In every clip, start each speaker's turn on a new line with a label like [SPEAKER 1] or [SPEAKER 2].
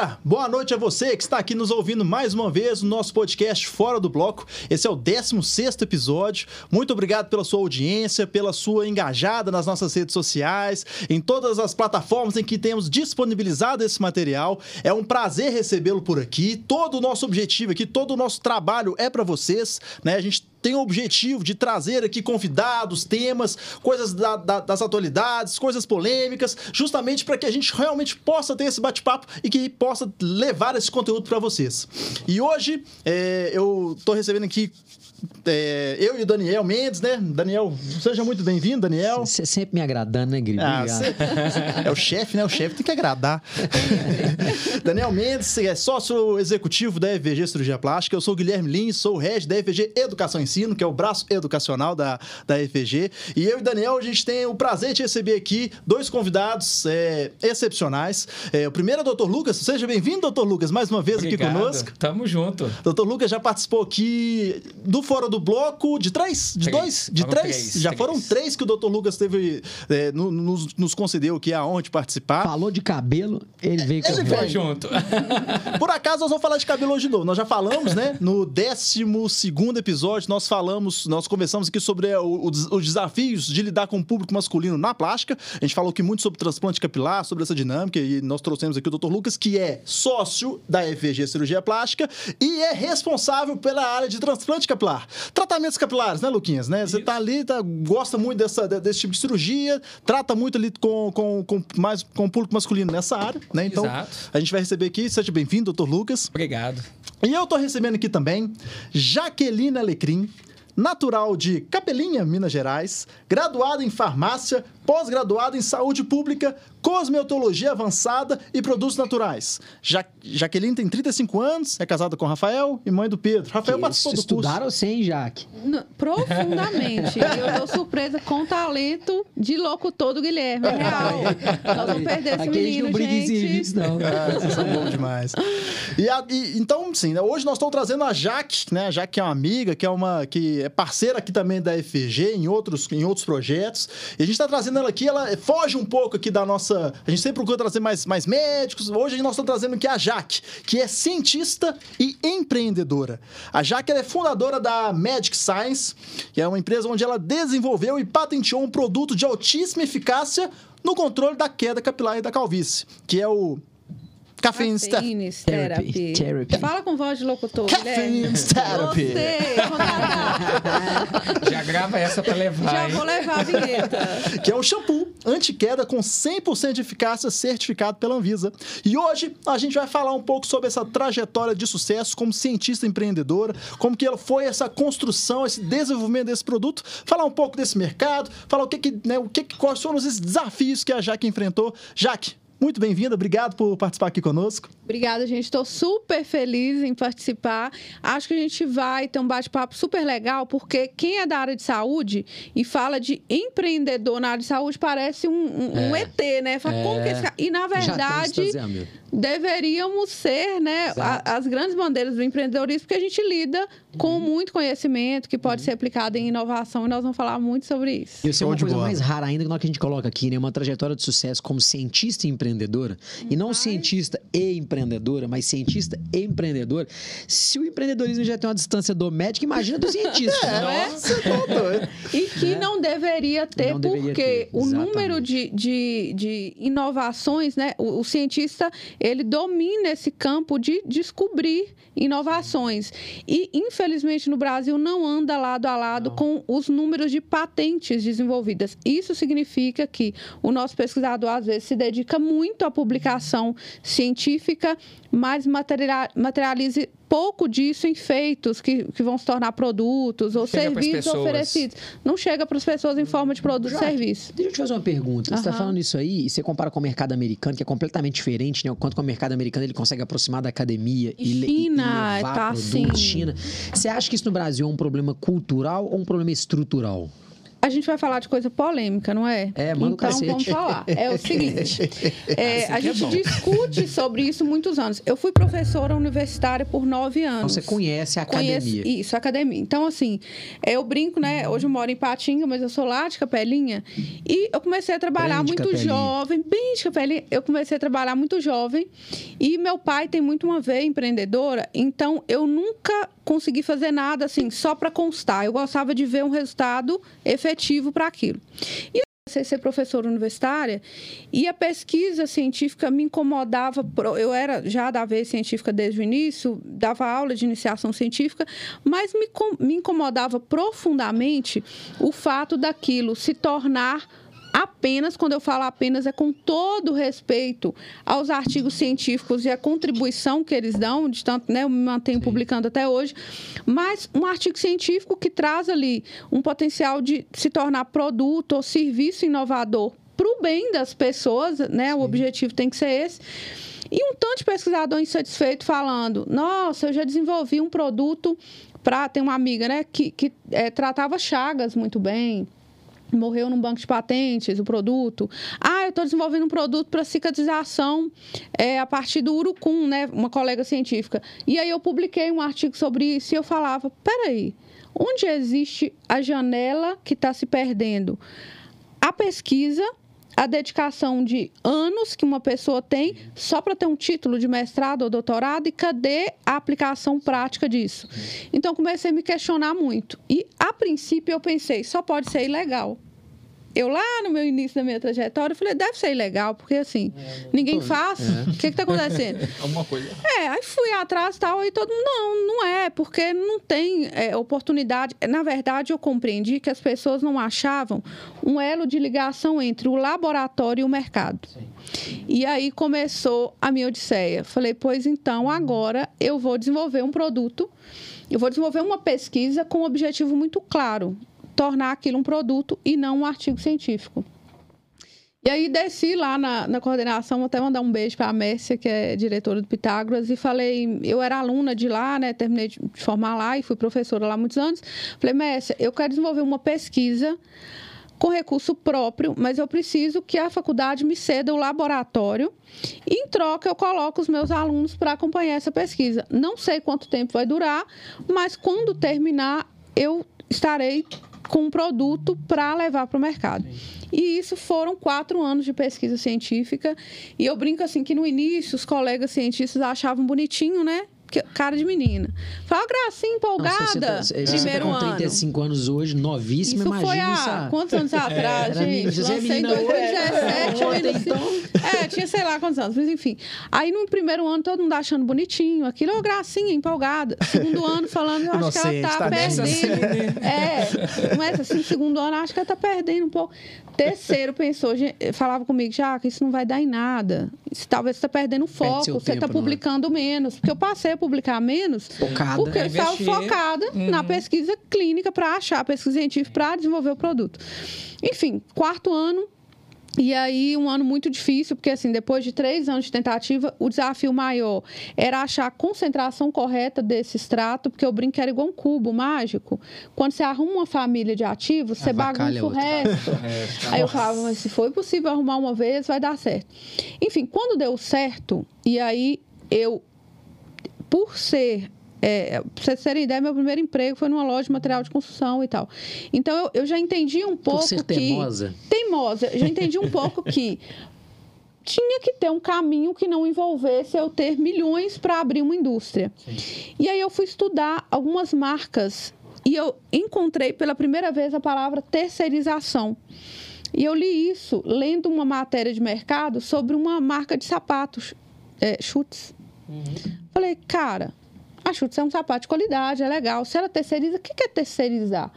[SPEAKER 1] galera! Boa noite a você que está aqui nos ouvindo mais uma vez no nosso podcast Fora do Bloco. Esse é o 16 episódio. Muito obrigado pela sua audiência, pela sua engajada nas nossas redes sociais, em todas as plataformas em que temos disponibilizado esse material. É um prazer recebê-lo por aqui. Todo o nosso objetivo aqui, todo o nosso trabalho é para vocês, né? A gente tem o objetivo de trazer aqui convidados, temas, coisas da, da, das atualidades, coisas polêmicas, justamente para que a gente realmente possa ter esse bate-papo e que possa levar esse conteúdo para vocês. E hoje é, eu estou recebendo aqui é, eu e o Daniel Mendes, né? Daniel, seja muito bem-vindo, Daniel.
[SPEAKER 2] Você sempre me agradando, né, Grilo?
[SPEAKER 1] Ah, é o chefe, né? O chefe tem que agradar. Daniel Mendes é sócio executivo da FVG Cirurgia Plástica. Eu sou o Guilherme Lins, sou o head da FVG Educação e Ensino, que é o braço educacional da, da FVG. E eu e o Daniel, a gente tem o prazer de receber aqui dois convidados é, excepcionais. É, o primeiro é o Dr. Lucas. Seja bem-vindo, Dr. Lucas, mais uma vez
[SPEAKER 3] Obrigado.
[SPEAKER 1] aqui conosco.
[SPEAKER 3] Tamo junto.
[SPEAKER 1] Dr. Lucas já participou aqui do Fora do Bloco de três? De
[SPEAKER 3] Três.
[SPEAKER 1] dois? De três?
[SPEAKER 3] três,
[SPEAKER 1] Já
[SPEAKER 3] três.
[SPEAKER 1] foram três que o Dr. Lucas teve, é, no- nos, nos concedeu aqui a honra de participar.
[SPEAKER 2] Falou de cabelo, ele veio com
[SPEAKER 1] Ele veio.
[SPEAKER 3] junto.
[SPEAKER 1] Por acaso, nós vamos falar de cabelo hoje de novo. Nós já falamos, né? No 12 episódio, nós falamos, nós conversamos aqui sobre é, o- os desafios de lidar com o público masculino na plástica. A gente falou aqui muito sobre transplante capilar, sobre essa dinâmica, e nós trouxemos aqui o Dr. Lucas, que é sócio da FVG Cirurgia Plástica e é responsável pela área de transplante capilar. Tratamentos capilares, né, Luquinhas? Né? Você tá ali, tá, gosta muito dessa, de- desse tipo de cirurgia, trata muito ali com, com, com, mais, com o público masculino nessa área, né? Então,
[SPEAKER 3] Exato.
[SPEAKER 1] a gente vai receber aqui, seja bem-vindo, Dr. Lucas.
[SPEAKER 3] Obrigado.
[SPEAKER 1] E eu tô recebendo aqui também Jaqueline Alecrim, natural de Capelinha, Minas Gerais, graduada em farmácia, pós-graduada em saúde pública, cosmetologia avançada e produtos naturais. Ja Jaqueline tem 35 anos, é casada com Rafael e mãe do Pedro. Rafael
[SPEAKER 2] Que
[SPEAKER 1] participou do curso.
[SPEAKER 2] Estudaram sem, Jaque?
[SPEAKER 4] N- Profundamente. eu tô surpresa com o talento de locutor do Guilherme. É real. Nós vamos perder esse
[SPEAKER 2] Aqui a gente
[SPEAKER 4] menino,
[SPEAKER 2] não briga em
[SPEAKER 4] gente.
[SPEAKER 2] serviço, não.
[SPEAKER 1] Ah, vocês são bons demais. E, a- e- então, sim, né, hoje nós estamos trazendo a Jaque, né? A Jaque que é uma amiga, que é uma que é parceira aqui também da FG em outros, em outros projetos. E a gente está trazendo ela aqui, ela foge um pouco aqui da nossa. A gente sempre procura trazer mais, mais médicos. Hoje nós estamos trazendo aqui a Jaque, que é cientista e empreendedora. A Jaque é fundadora da Magic Science, que é uma empresa onde ela desenvolveu e patenteou um produto de altíssima eficácia no controle da queda capilar e da calvície, que é o Caffeine.
[SPEAKER 4] Caffeine
[SPEAKER 2] Therapy.
[SPEAKER 4] Therapy.
[SPEAKER 2] Therapy.
[SPEAKER 4] Fala com voz de locutor.
[SPEAKER 1] Caffeine. Therapy.
[SPEAKER 4] Você.
[SPEAKER 3] Já grava essa pra levar,
[SPEAKER 4] Já
[SPEAKER 3] hein?
[SPEAKER 4] vou levar a vinheta.
[SPEAKER 1] que é um shampoo anti-queda com 100% de eficácia certificado pela Anvisa. E hoje a gente vai falar um pouco sobre essa trajetória de sucesso como cientista empreendedora, como que ela foi essa construção, esse desenvolvimento desse produto, falar um pouco desse mercado, falar o que que, né, o que, que quais foram os desafios que a Jaque enfrentou. Jaque, muito bem-vinda, obrigado por participar aqui conosco.
[SPEAKER 4] Obrigada, gente. Estou super feliz em participar. Acho que a gente vai ter um bate-papo super legal, porque quem é da área de saúde e fala de empreendedor na área de saúde parece um, um- um
[SPEAKER 2] É.
[SPEAKER 4] ET, né? Fala, como que esse cara... E, na verdade. Deveríamos ser né, a- as grandes bandeiras do empreendedorismo, porque a gente lida com
[SPEAKER 2] Uhum.
[SPEAKER 4] muito conhecimento que pode ser aplicado em inovação e nós vamos falar muito sobre isso.
[SPEAKER 2] E isso é uma coisa
[SPEAKER 1] bola.
[SPEAKER 2] mais rara ainda que a gente coloca aqui, né? Uma trajetória de sucesso como cientista e empreendedora. E não
[SPEAKER 4] Mas-
[SPEAKER 2] cientista e empreendedora, mas cientista e empreendedora. Se o empreendedorismo já tem uma distância do médico, imagina do cientista. né?
[SPEAKER 1] Você tá doido.
[SPEAKER 4] E que não deveria ter,
[SPEAKER 2] Não deveria
[SPEAKER 4] porque
[SPEAKER 2] ter,
[SPEAKER 4] o
[SPEAKER 2] exatamente.
[SPEAKER 4] número de, de, de inovações, né? O, o cientista, ele domina esse campo de descobrir inovações. E, infelizmente, no Brasil não anda lado a lado com os números de patentes desenvolvidas. Isso significa que o nosso pesquisador, às vezes, se dedica muito à publicação científica, mas material, materialize pouco disso em feitos que, que vão se tornar produtos ou
[SPEAKER 3] Chega
[SPEAKER 4] serviços oferecidos. Não chega para as pessoas em forma de produto e serviço.
[SPEAKER 2] Deixa eu te fazer uma pergunta. Você está falando isso aí e você compara com o mercado americano, que é completamente diferente, né? O quanto que o mercado americano ele consegue aproximar da academia
[SPEAKER 4] E
[SPEAKER 2] e,
[SPEAKER 4] China,
[SPEAKER 2] e levar
[SPEAKER 4] tá
[SPEAKER 2] produtos.
[SPEAKER 4] assim.
[SPEAKER 2] China. Você acha que isso no Brasil é um problema cultural ou um problema estrutural?
[SPEAKER 4] A gente vai falar de coisa polêmica, não é?
[SPEAKER 2] É, manda
[SPEAKER 4] Então
[SPEAKER 2] cacete.
[SPEAKER 4] vamos falar. É o seguinte: é,
[SPEAKER 3] Assim
[SPEAKER 4] a
[SPEAKER 3] é
[SPEAKER 4] gente
[SPEAKER 3] bom.
[SPEAKER 4] discute sobre isso muitos anos. Eu fui professora universitária por nove
[SPEAKER 2] Então
[SPEAKER 4] anos.
[SPEAKER 2] você conhece a
[SPEAKER 4] Conheço-
[SPEAKER 2] academia.
[SPEAKER 4] isso, academia. Então, assim, é, eu brinco, né? Hoje eu moro em Patinga, mas eu sou lá de Capelinha. E eu comecei a trabalhar
[SPEAKER 2] Bem
[SPEAKER 4] muito
[SPEAKER 2] Capelinha.
[SPEAKER 4] jovem, bem de Capelinha. Eu comecei a trabalhar muito jovem. E meu pai tem muito uma veia empreendedora, então eu nunca consegui fazer nada assim, só para constar. Eu gostava de ver um resultado efetivo para aquilo. E eu comecei a ser professora universitária e a pesquisa científica me incomodava. Eu era já da vez científica desde o início, dava aula de iniciação científica, mas me, me incomodava profundamente o fato daquilo se tornar apenas, quando eu falo apenas, é com todo respeito aos artigos científicos e a contribuição que eles dão, de tanto, né, eu me mantenho publicando até hoje, mas um artigo científico que traz ali um potencial de se tornar produto ou serviço inovador para o bem das pessoas, né? O objetivo tem que ser esse. E um tanto de pesquisador insatisfeito falando: nossa, eu já desenvolvi um produto para. Tem uma amiga, né, que, que eh, tratava chagas muito bem morreu num banco de patentes o produto. Ah, eu estou desenvolvendo um produto para cicatrização é, a partir do urucum, né? Uma colega científica. E aí eu publiquei um artigo sobre isso e eu falava, peraí, onde existe a janela que está se perdendo? A pesquisa, a dedicação de anos que uma pessoa tem só para ter um título de mestrado ou doutorado e cadê a aplicação prática disso? Então comecei a me questionar muito. E a princípio eu pensei, só pode ser ilegal. Eu lá no meu início da minha trajetória, eu falei, deve ser ilegal, porque assim, ninguém faz. O que está acontecendo?
[SPEAKER 3] Alguma coisa.
[SPEAKER 4] É, aí fui atrás e tal, e todo mundo, não, não é, porque não tem é, oportunidade. Na verdade, eu compreendi que as pessoas não achavam um elo de ligação entre o laboratório e o mercado. E aí começou a minha odisseia. Falei, pois então, agora eu vou desenvolver um produto, eu vou desenvolver uma pesquisa com um objetivo muito claro, tornar aquilo um produto e não um artigo científico. E aí desci lá na, na coordenação, até mandar um beijo para a Mércia, que é diretora do Pitágoras, e falei, eu era aluna de lá, né, terminei de formar lá e fui professora lá muitos anos. Falei, Mércia, eu quero desenvolver uma pesquisa com recurso próprio, mas eu preciso que a faculdade me ceda o laboratório em troca, eu coloco os meus alunos para acompanhar essa pesquisa. Não sei quanto tempo vai durar, mas quando terminar, eu estarei com um produto para levar para o mercado. E isso foram quatro anos de pesquisa científica. E eu brinco assim que no início os colegas cientistas achavam bonitinho, né? Que- Cara de menina. Fala, gracinha empolgada.
[SPEAKER 2] Nossa, você tá- você- você
[SPEAKER 4] primeiro
[SPEAKER 2] tá com
[SPEAKER 4] ano.
[SPEAKER 2] 35 anos hoje, novíssima,
[SPEAKER 4] Isso
[SPEAKER 2] imagina
[SPEAKER 4] foi há
[SPEAKER 2] há-
[SPEAKER 4] quantos anos atrás,
[SPEAKER 2] Era
[SPEAKER 4] gente?
[SPEAKER 2] você é
[SPEAKER 4] Lancei em
[SPEAKER 2] menina hoje.
[SPEAKER 4] 2017. eu
[SPEAKER 2] Ontem,
[SPEAKER 4] ainda-
[SPEAKER 2] então.
[SPEAKER 4] É, tinha sei lá quantos anos, mas enfim. Aí no primeiro ano todo mundo achando bonitinho, aquilo, ô gracinha, empolgada. Segundo ano falando, eu acho que ela
[SPEAKER 1] Inocente,
[SPEAKER 4] tá
[SPEAKER 1] tadinha.
[SPEAKER 4] perdendo. É, não é assim, segundo ano, acho que ela tá perdendo um pouco. Terceiro pensou, gente, falava comigo, Jaca, isso não vai dar em nada. Isso, talvez você tá perdendo foco,
[SPEAKER 2] seu
[SPEAKER 4] você
[SPEAKER 2] tempo,
[SPEAKER 4] tá
[SPEAKER 2] não é?
[SPEAKER 4] publicando menos. Porque eu passei publicar menos
[SPEAKER 2] Focada.
[SPEAKER 4] porque eu estava focada na pesquisa clínica para achar a pesquisa científica para desenvolver o produto. Enfim, quarto ano. E aí, um ano muito difícil, porque assim, depois de três anos de tentativa, o desafio maior era achar a concentração correta desse extrato, porque eu brinco que era igual um cubo mágico. Quando você arruma uma família de ativos, você bagunça o resto. Aí eu falava, mas se foi possível arrumar uma vez, vai dar certo. Enfim, quando deu certo, e aí eu, por ser. É, pra vocês terem ideia, meu primeiro emprego foi numa loja de material de construção e tal. Então eu, eu já entendi um pouco
[SPEAKER 2] Por ser
[SPEAKER 4] que
[SPEAKER 2] teimosa.
[SPEAKER 4] teimosa. Eu já entendi um pouco que tinha que ter um caminho que não envolvesse eu ter milhões para abrir uma indústria. E aí eu fui estudar algumas marcas e eu encontrei pela primeira vez a palavra terceirização. E eu li isso lendo uma matéria de mercado sobre uma marca de sapatos, é, chutes. Falei, cara, a chutes é um sapato de qualidade, é legal. Se ela terceiriza, o que que é terceirizar?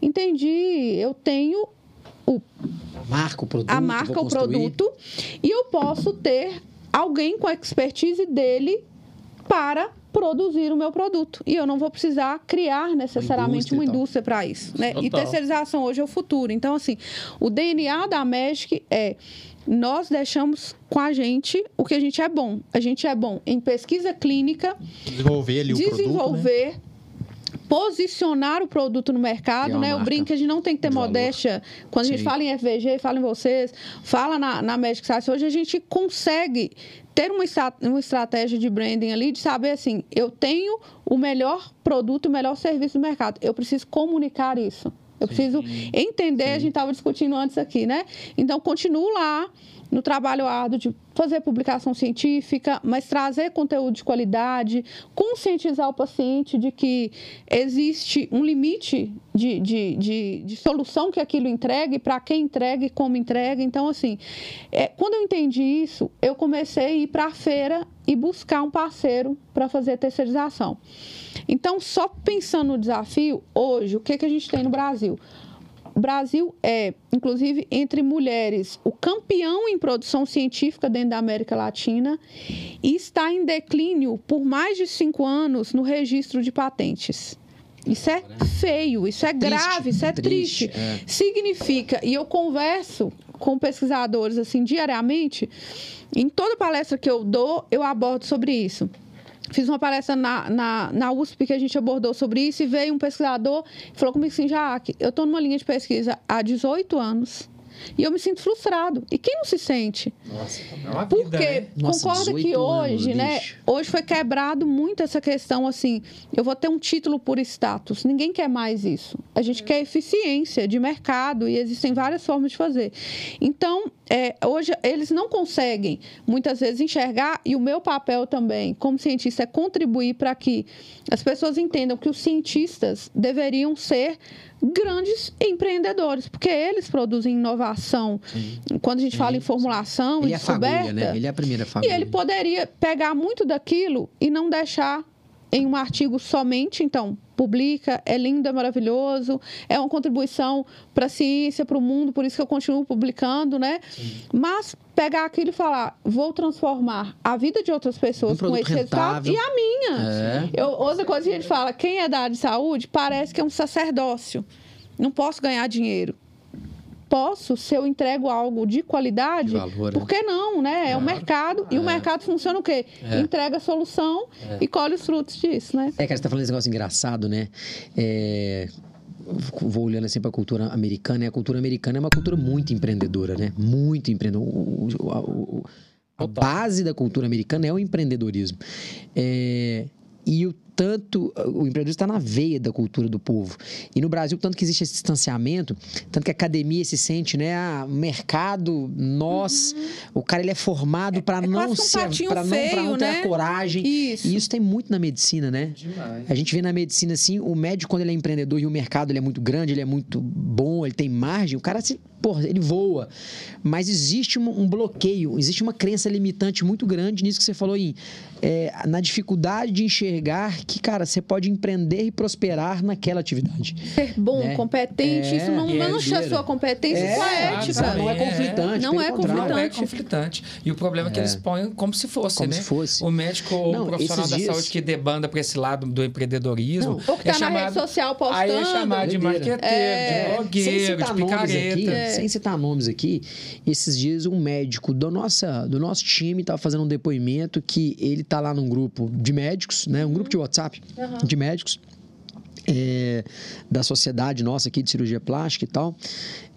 [SPEAKER 4] Entendi, eu tenho o
[SPEAKER 2] Marca o produto.
[SPEAKER 4] a marca, o produto, e eu posso ter alguém com a expertise dele para produzir o meu produto. E eu não vou precisar criar necessariamente uma
[SPEAKER 2] e tal.
[SPEAKER 4] indústria para isso. Né? E terceirização hoje é o futuro. Então, assim, o DNA da Magic é nós deixamos com a gente o que a gente é bom. A gente é bom em pesquisa clínica,
[SPEAKER 1] Desenvolver ali o produto, né?
[SPEAKER 4] Posicionar o produto no mercado, né? Eu
[SPEAKER 2] marca
[SPEAKER 4] brinco que a gente não tem que ter modéstia. Quando a gente
[SPEAKER 2] Sim.
[SPEAKER 4] fala em FVG, fala em vocês, fala na, na Magic Science, hoje a gente consegue ter uma, uma estratégia de branding ali, de saber assim, eu tenho o melhor produto, o melhor serviço do mercado. Eu preciso comunicar isso. Eu preciso entender, a gente estava discutindo antes aqui, né? Então, continuo lá no trabalho árduo de fazer publicação científica, mas trazer conteúdo de qualidade, conscientizar o paciente de que existe um limite de, de, de, de solução que aquilo entregue, para quem entrega e como entrega. Então, assim, é, quando eu entendi isso, eu comecei a ir para a feira e buscar um parceiro para fazer terceirização. Então, só pensando no desafio, hoje, o que, que a gente tem no Brasil? O Brasil é, inclusive, entre mulheres, o campeão em produção científica dentro da América Latina e está em declínio por mais de cinco anos no registro de patentes. Isso é feio, isso é,
[SPEAKER 2] triste,
[SPEAKER 4] grave, isso é
[SPEAKER 2] triste,
[SPEAKER 4] triste.
[SPEAKER 2] é.
[SPEAKER 4] Significa, e eu converso com pesquisadores assim diariamente, em toda palestra que eu dou, eu abordo sobre isso. Fiz uma palestra na, na, na USP que a gente abordou sobre isso e veio um pesquisador e falou comigo assim, Jaque, eu estou numa linha de pesquisa há 18 anos e eu me sinto frustrado. E quem não se sente?
[SPEAKER 3] Nossa, é uma vida,
[SPEAKER 4] Porque
[SPEAKER 3] né?
[SPEAKER 2] Nossa,
[SPEAKER 4] concorda que
[SPEAKER 2] 18 anos,
[SPEAKER 4] hoje, né? Hoje foi quebrado muito essa questão assim. Eu vou ter um título por status. Ninguém quer mais isso. A gente quer eficiência de mercado e existem várias formas de fazer. Então, é, hoje eles não conseguem muitas vezes enxergar e o meu papel também, como cientista, é contribuir para que as pessoas entendam que os cientistas deveriam ser grandes empreendedores, porque eles produzem inovação. Quando a gente fala em formulação,
[SPEAKER 2] Ele é a fagulha,
[SPEAKER 4] descoberta,
[SPEAKER 2] né? Ele é a primeira
[SPEAKER 4] e
[SPEAKER 2] fagulha.
[SPEAKER 4] ele poderia pegar muito daquilo e não deixar em um artigo somente, então, publica, é lindo, é maravilhoso, é uma contribuição para a ciência, para o mundo, por isso que eu continuo publicando, né? Mas pegar aquilo e falar, vou transformar a vida de outras pessoas
[SPEAKER 2] Um
[SPEAKER 4] com esse resultado e a minha.
[SPEAKER 2] É.
[SPEAKER 4] Eu, outra coisa que a gente fala, quem é da área de saúde parece que é um sacerdócio. Não posso ganhar dinheiro. Posso, se eu entrego algo de qualidade,
[SPEAKER 2] De valor, né?
[SPEAKER 4] por que não, né? É o mercado. E o mercado funciona o quê? Entrega a solução e colhe os frutos disso, né?
[SPEAKER 2] É, cara, você tá falando desse negócio engraçado, né? É, Vou olhando assim pra cultura americana, e a cultura americana é uma cultura muito empreendedora, né? Muito empreendedora. O- o- a- o- a base da cultura americana é o empreendedorismo. É, E o tanto, o empreendedorismo está na veia da cultura do povo. E no Brasil, tanto que existe esse distanciamento, tanto que a academia se sente, né? Ah, mercado, nós, o cara ele é formado para
[SPEAKER 4] é
[SPEAKER 2] não
[SPEAKER 4] um
[SPEAKER 2] ser, para não, pra não ter
[SPEAKER 4] né?
[SPEAKER 2] a coragem.
[SPEAKER 4] Isso.
[SPEAKER 2] E isso tem muito na medicina, né?
[SPEAKER 3] Demais.
[SPEAKER 2] A gente vê na medicina assim, o médico quando ele é empreendedor e o mercado ele é muito grande, ele é muito bom, ele tem margem, o cara se, porra, ele voa. Mas existe um, um bloqueio, existe uma crença limitante muito grande nisso que você falou aí, é, na dificuldade de enxergar que, cara, você pode empreender e prosperar naquela atividade.
[SPEAKER 4] Ser bom,
[SPEAKER 2] Né?
[SPEAKER 4] competente,
[SPEAKER 2] É,
[SPEAKER 4] isso não
[SPEAKER 3] é
[SPEAKER 4] mancha a
[SPEAKER 2] doideira.
[SPEAKER 4] sua competência com a
[SPEAKER 2] É,
[SPEAKER 4] ética.
[SPEAKER 2] Não é conflitante,
[SPEAKER 4] Não é
[SPEAKER 2] contrário.
[SPEAKER 3] Não é
[SPEAKER 4] conflitante.
[SPEAKER 3] conflitante. E o problema é que eles põem como se fosse,
[SPEAKER 2] Como
[SPEAKER 3] né?
[SPEAKER 2] se fosse.
[SPEAKER 3] O médico ou
[SPEAKER 2] Não,
[SPEAKER 3] o profissional da
[SPEAKER 2] dias-
[SPEAKER 3] saúde que debanda para esse lado do empreendedorismo.
[SPEAKER 2] Não.
[SPEAKER 4] Ou que tá na rede social postando.
[SPEAKER 3] Aí é chamado de marqueteiro,
[SPEAKER 4] É.
[SPEAKER 3] de blogueiro, de
[SPEAKER 2] nomes aqui,
[SPEAKER 3] picareta.
[SPEAKER 2] Sem citar nomes aqui, esses dias um médico do, nossa, do nosso time estava fazendo um depoimento que ele tá lá num grupo de médicos, né? Um grupo de WhatsApp de médicos. é, da sociedade nossa aqui de cirurgia plástica e tal.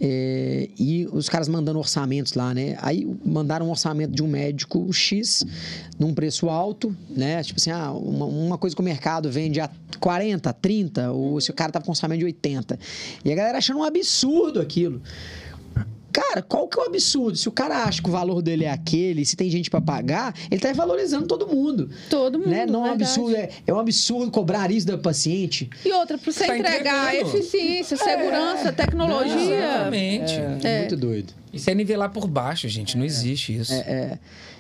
[SPEAKER 2] É, e os caras mandando orçamentos lá, né? Aí mandaram um orçamento de um médico X num preço alto, né? Tipo assim, ah, uma, uma coisa que o mercado vende a 40, 30, ou se o cara tava com orçamento de 80. E a galera achando um absurdo aquilo. Cara, qual que é o absurdo? Se o cara acha que o valor dele é aquele, se tem gente pra pagar, ele tá valorizando todo mundo.
[SPEAKER 4] Todo mundo,
[SPEAKER 2] Né? Não é um absurdo, é, é um absurdo cobrar isso da paciente.
[SPEAKER 4] E outra, para você
[SPEAKER 3] Tá
[SPEAKER 4] entregar
[SPEAKER 3] entregando.
[SPEAKER 4] eficiência, segurança,
[SPEAKER 3] Não,
[SPEAKER 4] tecnologia.
[SPEAKER 3] exatamente.
[SPEAKER 2] É, muito doido.
[SPEAKER 3] Isso é nivelar por baixo, gente. Não existe isso.
[SPEAKER 2] É,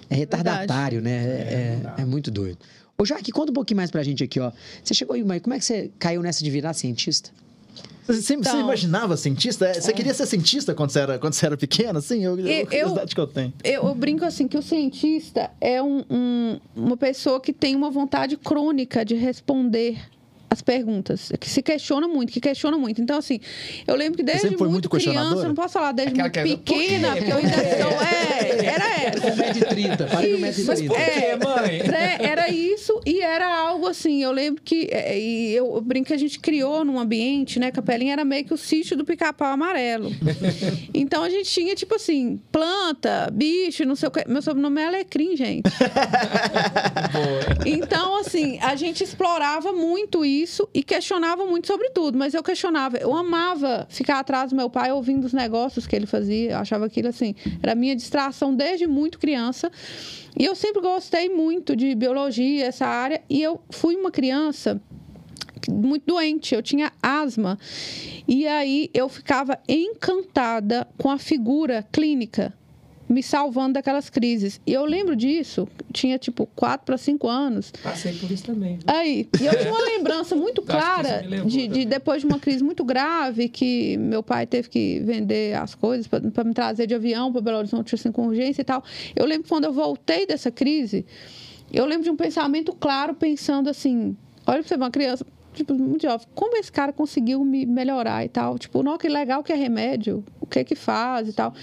[SPEAKER 2] é retardatário, né? É, é- é muito doido. Ô, Jaque, conta um pouquinho mais pra gente aqui, ó. Você chegou aí, mas como é que você caiu nessa de virar cientista?
[SPEAKER 1] Você, você
[SPEAKER 4] Então-
[SPEAKER 1] imaginava cientista? É, Você queria ser cientista quando você era, quando você era pequena? Assim, eu,
[SPEAKER 4] Eu-
[SPEAKER 1] eu, que eu tenho.
[SPEAKER 4] Eu, eu brinco assim que o cientista é um- um- uma pessoa que tem uma vontade crônica de responder as perguntas, que se questiona muito, que questiona muito. Então, assim, eu lembro que desde muito,
[SPEAKER 1] muito
[SPEAKER 4] criança, não posso falar desde
[SPEAKER 3] Aquela
[SPEAKER 4] muito
[SPEAKER 3] que era, "Por quê?
[SPEAKER 4] pequena, porque eu ainda
[SPEAKER 3] quê?"
[SPEAKER 4] sou. É, era essa.
[SPEAKER 2] 1,30m, parei no
[SPEAKER 4] Isso, mas
[SPEAKER 2] 1,30m.
[SPEAKER 3] Por quê, mãe?
[SPEAKER 4] era isso e era algo assim. Eu lembro que é, e eu, eu brinco que a gente criou num ambiente, né? Capelinha era meio que o sítio do pica-pau amarelo. então a gente tinha, tipo assim, planta, bicho, não sei o que. Meu sobrenome é Alecrim, gente. Então, assim, a gente explorava muito isso e questionava muito sobre tudo, mas eu questionava. Eu amava ficar atrás do meu pai ouvindo os negócios que ele fazia. Eu achava aquilo assim, era minha distração desde muito criança. E eu sempre gostei muito de biologia, essa área, e eu fui uma criança muito doente, eu tinha asma. E aí eu ficava encantada com a figura clínica me salvando daquelas crises. E eu lembro disso, tinha tipo 4 para 5 anos.
[SPEAKER 3] Passei por isso também. viu?
[SPEAKER 4] Aí, e eu tinha uma lembrança muito clara de, de depois de uma crise muito grave, que meu pai teve que vender as coisas para me trazer de avião para Belo Horizonte assim, com urgência e tal. Eu lembro que quando eu voltei dessa crise, eu lembro de um pensamento claro, pensando assim: olha para você, uma criança. Tipo, muito jovem, como esse cara conseguiu me melhorar e tal? Tipo, não, que legal que é remédio, o que que faz e tal.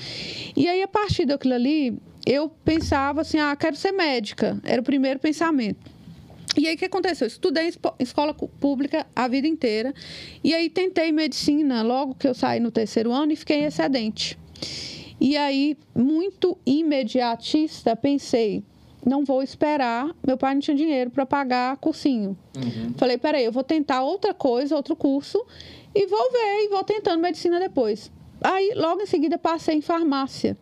[SPEAKER 4] E aí, a partir daquilo ali, eu pensava assim, ah, quero ser médica. Era o primeiro pensamento. E aí, o que aconteceu? Eu estudei em escola pública a vida inteira. E aí, tentei medicina logo que eu saí no terceiro ano e fiquei excedente. E aí, muito imediatista, pensei, não vou esperar. Meu pai não tinha dinheiro para pagar cursinho. Falei, peraí, eu vou tentar outra coisa, outro curso, e vou ver, e vou tentando medicina depois. Aí, logo em seguida, passei em farmácia.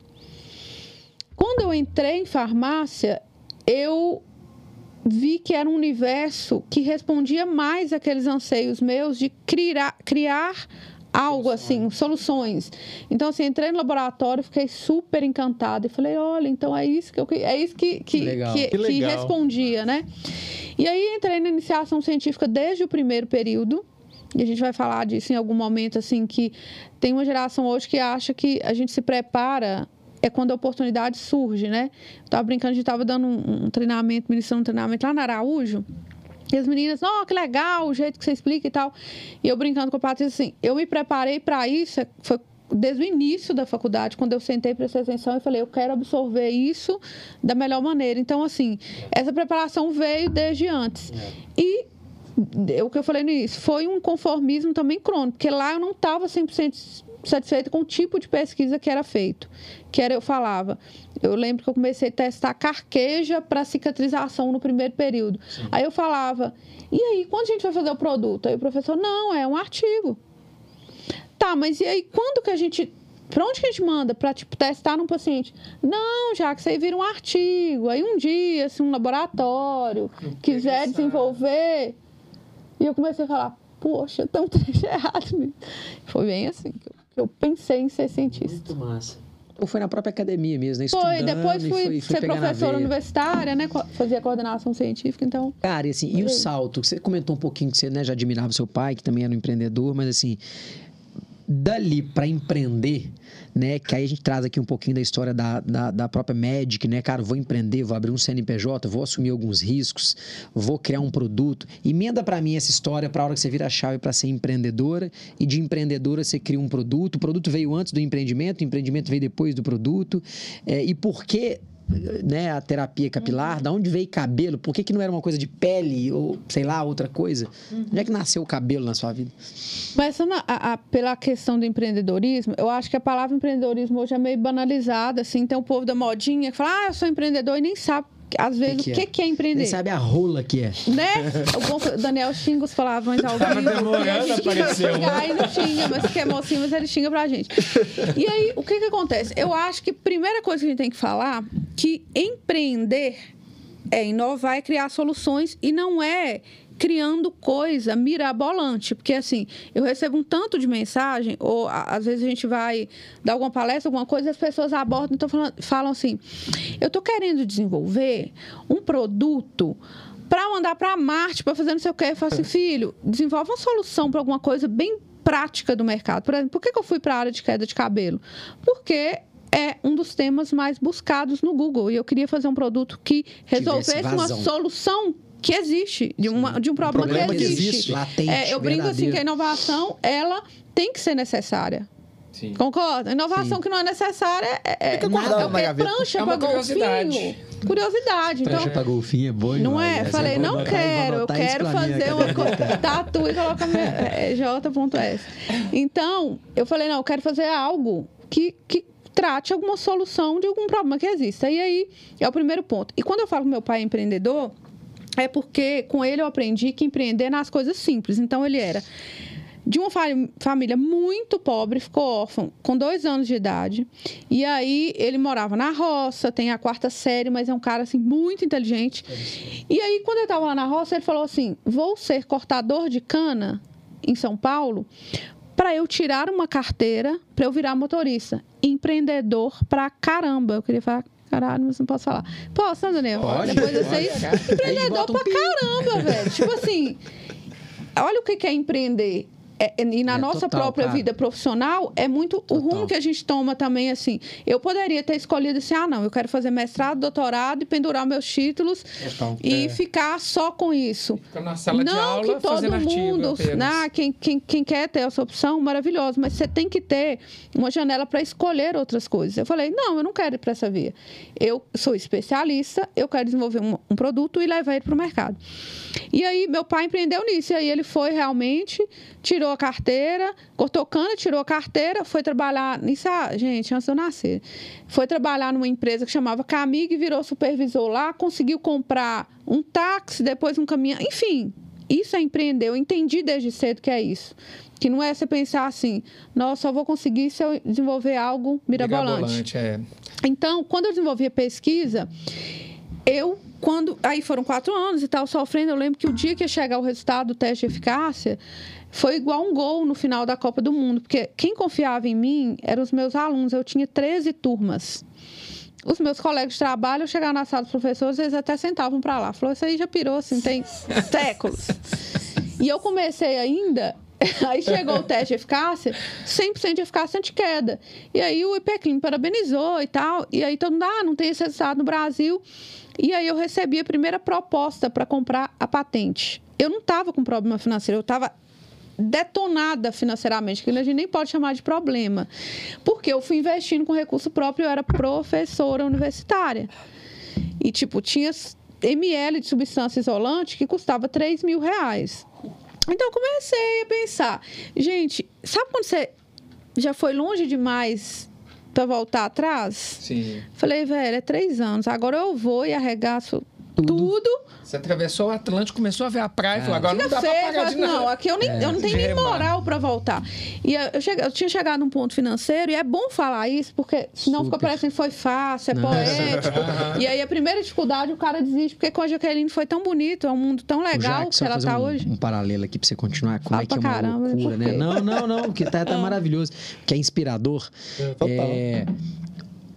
[SPEAKER 4] Quando eu entrei em farmácia, eu vi que era um universo que respondia mais àqueles anseios meus de criar, criar algo assim, soluções. Então, assim, entrei no laboratório, fiquei super encantada e falei, olha, então é isso que eu, é isso que, que,
[SPEAKER 2] Legal.
[SPEAKER 4] que,
[SPEAKER 1] Que
[SPEAKER 4] que respondia, né? E aí entrei na iniciação científica desde o primeiro período. E a gente vai falar disso em algum momento, assim, que tem uma geração hoje que acha que a gente se prepara é quando a oportunidade surge, né? Eu tava brincando, a gente tava dando um, um treinamento, ministrando um treinamento lá na Araújo. E as meninas, oh, que legal o jeito que você explica e tal. E eu brincando com a Patrícia, assim, eu me preparei para isso, foi desde o início da faculdade, quando eu sentei, prestei atenção e falei, eu quero absorver isso da melhor maneira. Então, assim, essa preparação veio desde antes. E é o que eu falei no início, foi um conformismo também crônico, porque lá eu não estava 100% satisfeita com o tipo de pesquisa que era feito. Que era, eu falava, eu lembro que eu comecei a testar carqueja para cicatrização no primeiro período. Aí eu falava, e aí, quando a gente vai fazer o produto? Aí o professor, não, é um artigo. Tá, mas e aí, quando que a gente. Pra onde que a gente manda? Pra, tipo, testar num paciente? Não, já que aí vira um artigo. Aí um dia, se um laboratório quiser desenvolver. E eu comecei a falar, poxa, tão trecho errado. Foi bem assim que eu, pensei em ser cientista.
[SPEAKER 2] Muito massa. Ou foi na própria academia mesmo, né?
[SPEAKER 4] Foi,
[SPEAKER 2] Estudando
[SPEAKER 4] depois
[SPEAKER 2] e
[SPEAKER 4] fui
[SPEAKER 2] foi, foi
[SPEAKER 4] ser professora universitária, né? Fazia coordenação científica, então.
[SPEAKER 2] Cara, e assim, e o salto? Você comentou um pouquinho que você né, já admirava seu pai, que também era um empreendedor, mas assim, dali para empreender, né? Que aí a gente traz aqui um pouquinho da história da, da, da própria Magic, né? Cara, vou empreender, vou abrir um CNPJ, vou assumir alguns riscos, vou criar um produto. Emenda para mim essa história para a hora que você vira a chave para ser empreendedora e de empreendedora você cria um produto. O produto veio antes do empreendimento, o empreendimento veio depois do produto. É, e por que né, a terapia capilar, da onde veio cabelo? Por que, que não era uma coisa de pele ou, sei lá, outra coisa? Onde é que nasceu o cabelo na sua vida?
[SPEAKER 4] Mas a- a- pela questão do empreendedorismo, eu acho que a palavra empreendedorismo hoje é meio banalizada, assim. Tem o povo da modinha que fala, ah, eu sou empreendedor e nem sabe, às vezes, o que, que é empreender.
[SPEAKER 2] Nem sabe a rola que é.
[SPEAKER 4] Né? O bom foi- o Daniel xinga os palavrões ao vivo.
[SPEAKER 3] demorando
[SPEAKER 4] e a gente
[SPEAKER 3] a aparecer um.
[SPEAKER 4] xinga, não xinga, mas que é mocinho, mas ele xinga pra gente. E aí, o que que acontece? Eu acho que a primeira coisa que a gente tem que falar que empreender é inovar, é criar soluções e não é criando coisa mirabolante, porque assim, eu recebo um tanto de mensagem, ou às vezes a gente vai dar alguma palestra, alguma coisa, e as pessoas abordam, então falam, falam assim, eu tô querendo desenvolver um produto para mandar para Marte, para fazer não sei o quê. Eu falo assim, filho, desenvolve uma solução para alguma coisa bem prática do mercado. Por exemplo, por que que eu fui para a área de queda de cabelo? Porque é um dos temas mais buscados no Google. E eu queria fazer um produto que resolvesse uma solução que existe, de, uma, de um problema,
[SPEAKER 1] problema
[SPEAKER 4] que
[SPEAKER 1] que
[SPEAKER 4] existe.
[SPEAKER 1] existe.
[SPEAKER 2] Latente,
[SPEAKER 4] É, eu brinco assim que a inovação, ela tem que ser necessária.
[SPEAKER 3] Sim.
[SPEAKER 4] Concorda? Inovação que não é necessária é, é,
[SPEAKER 1] guardada
[SPEAKER 4] é o que?
[SPEAKER 1] gaveta.
[SPEAKER 4] prancha
[SPEAKER 3] É curiosidade.
[SPEAKER 4] golfinho. Curiosidade. Então,
[SPEAKER 2] Prancha pra golfinho é boa
[SPEAKER 4] não é?
[SPEAKER 2] essa
[SPEAKER 4] Falei, não quero, eu quero fazer uma coisa. Tatu e coloca minha, é, J.S. Então, eu falei, não, eu quero fazer algo que, que trate alguma solução de algum problema que exista. E aí, é o primeiro ponto. E quando eu falo que meu pai é empreendedor, é porque com ele eu aprendi que empreender nas coisas simples. Então, ele era de uma fa- família muito pobre, ficou órfão com dois anos de idade. E aí ele morava na roça, tem a quarta série, mas é um cara assim muito inteligente. E aí, quando ele estava lá na roça, ele falou assim: vou ser cortador de cana em São Paulo para eu tirar uma carteira para eu virar motorista. Empreendedor pra caramba. Eu queria falar. Caralho, mas não posso falar. Posso, né, Daniel?
[SPEAKER 3] Pode,
[SPEAKER 4] Depois
[SPEAKER 3] pode.
[SPEAKER 4] Empreendedor
[SPEAKER 2] bota um
[SPEAKER 4] pra caramba, velho. Tipo assim, olha o que é empreender. É, é, e na
[SPEAKER 2] É,
[SPEAKER 4] nossa
[SPEAKER 2] total,
[SPEAKER 4] própria
[SPEAKER 2] cara.
[SPEAKER 4] vida profissional, é muito o
[SPEAKER 2] Total.
[SPEAKER 4] rumo que a gente toma também, assim. Eu poderia ter escolhido assim, ah, não, eu quero fazer mestrado, doutorado e pendurar meus títulos
[SPEAKER 2] Total.
[SPEAKER 4] e
[SPEAKER 3] É.
[SPEAKER 4] ficar só com isso.
[SPEAKER 3] Fica na sala de
[SPEAKER 4] não
[SPEAKER 3] aula
[SPEAKER 4] que todo mundo, né, quem, quem, quem quer ter essa opção, maravilhoso, mas você tem que ter uma janela para escolher outras coisas. Eu falei, não, eu não quero ir para essa via. Eu sou especialista, eu quero desenvolver um, um produto e levar ele para o mercado. E aí, meu pai empreendeu nisso, e aí ele foi realmente, tirou a carteira, cortou cana, tirou a carteira, foi trabalhar nisso, ah, gente, antes de eu nascer. Foi trabalhar numa empresa que chamava Camig, virou supervisor lá, conseguiu comprar um táxi, depois um caminhão, enfim, isso é empreender. Eu entendi desde cedo que é isso. Que não é você pensar assim, nossa, só vou conseguir se eu desenvolver algo mirabolante.
[SPEAKER 3] Mirabolante, é.
[SPEAKER 4] Então, quando eu desenvolvi a pesquisa, eu, quando. Aí foram quatro anos e tal, sofrendo. Eu lembro que o dia que ia chegar o resultado do teste de eficácia foi igual um gol no final da Copa do Mundo, porque quem confiava em mim eram os meus alunos. Eu tinha 13 turmas. Os meus colegas de trabalho, eu chegava na sala dos professores, eles até sentavam para lá. Falou, isso aí já pirou, assim, tem séculos. E eu comecei ainda, aí chegou o teste de eficácia, 100% de eficácia anti-queda. E aí o IPECLIN parabenizou e tal, e aí todo mundo, ah, não tem esse resultado no Brasil. E aí eu recebi a primeira proposta para comprar a patente. Eu não estava com problema financeiro, eu estava detonada financeiramente, que a gente nem pode chamar de problema. Porque eu fui investindo com recurso próprio, eu era professora universitária. E, tipo, tinha ml de substância isolante que custava 3 mil reais. Então, eu comecei a pensar, gente, sabe quando você já foi longe demais para voltar atrás?
[SPEAKER 3] Sim.
[SPEAKER 4] Falei, velho, é três anos, agora eu vou e arregaço tudo.
[SPEAKER 3] Você atravessou o Atlântico, começou a ver a praia e falou, agora não dá pra
[SPEAKER 4] feio,
[SPEAKER 3] parar
[SPEAKER 4] fala
[SPEAKER 3] de nada.
[SPEAKER 4] não, aqui eu, nem, eu não tenho nem moral para voltar. E eu, eu, cheguei- eu tinha chegado num ponto financeiro, e é bom falar isso, porque senão fica
[SPEAKER 2] Super.
[SPEAKER 4] parecendo que foi fácil, é
[SPEAKER 2] Não.
[SPEAKER 4] poético. e aí a primeira dificuldade o cara desiste, porque com a Jaqueline foi tão bonito, é um mundo tão legal
[SPEAKER 2] Jack,
[SPEAKER 4] que ela
[SPEAKER 2] fazer
[SPEAKER 4] tá
[SPEAKER 2] um,
[SPEAKER 4] hoje.
[SPEAKER 2] um paralelo aqui pra você continuar. Como
[SPEAKER 4] Fala
[SPEAKER 2] é que é
[SPEAKER 4] pra
[SPEAKER 2] uma
[SPEAKER 4] caramba,
[SPEAKER 2] loucura, né? Não, não, não, que tá, tá maravilhoso. Que é inspirador.
[SPEAKER 1] total.
[SPEAKER 2] É,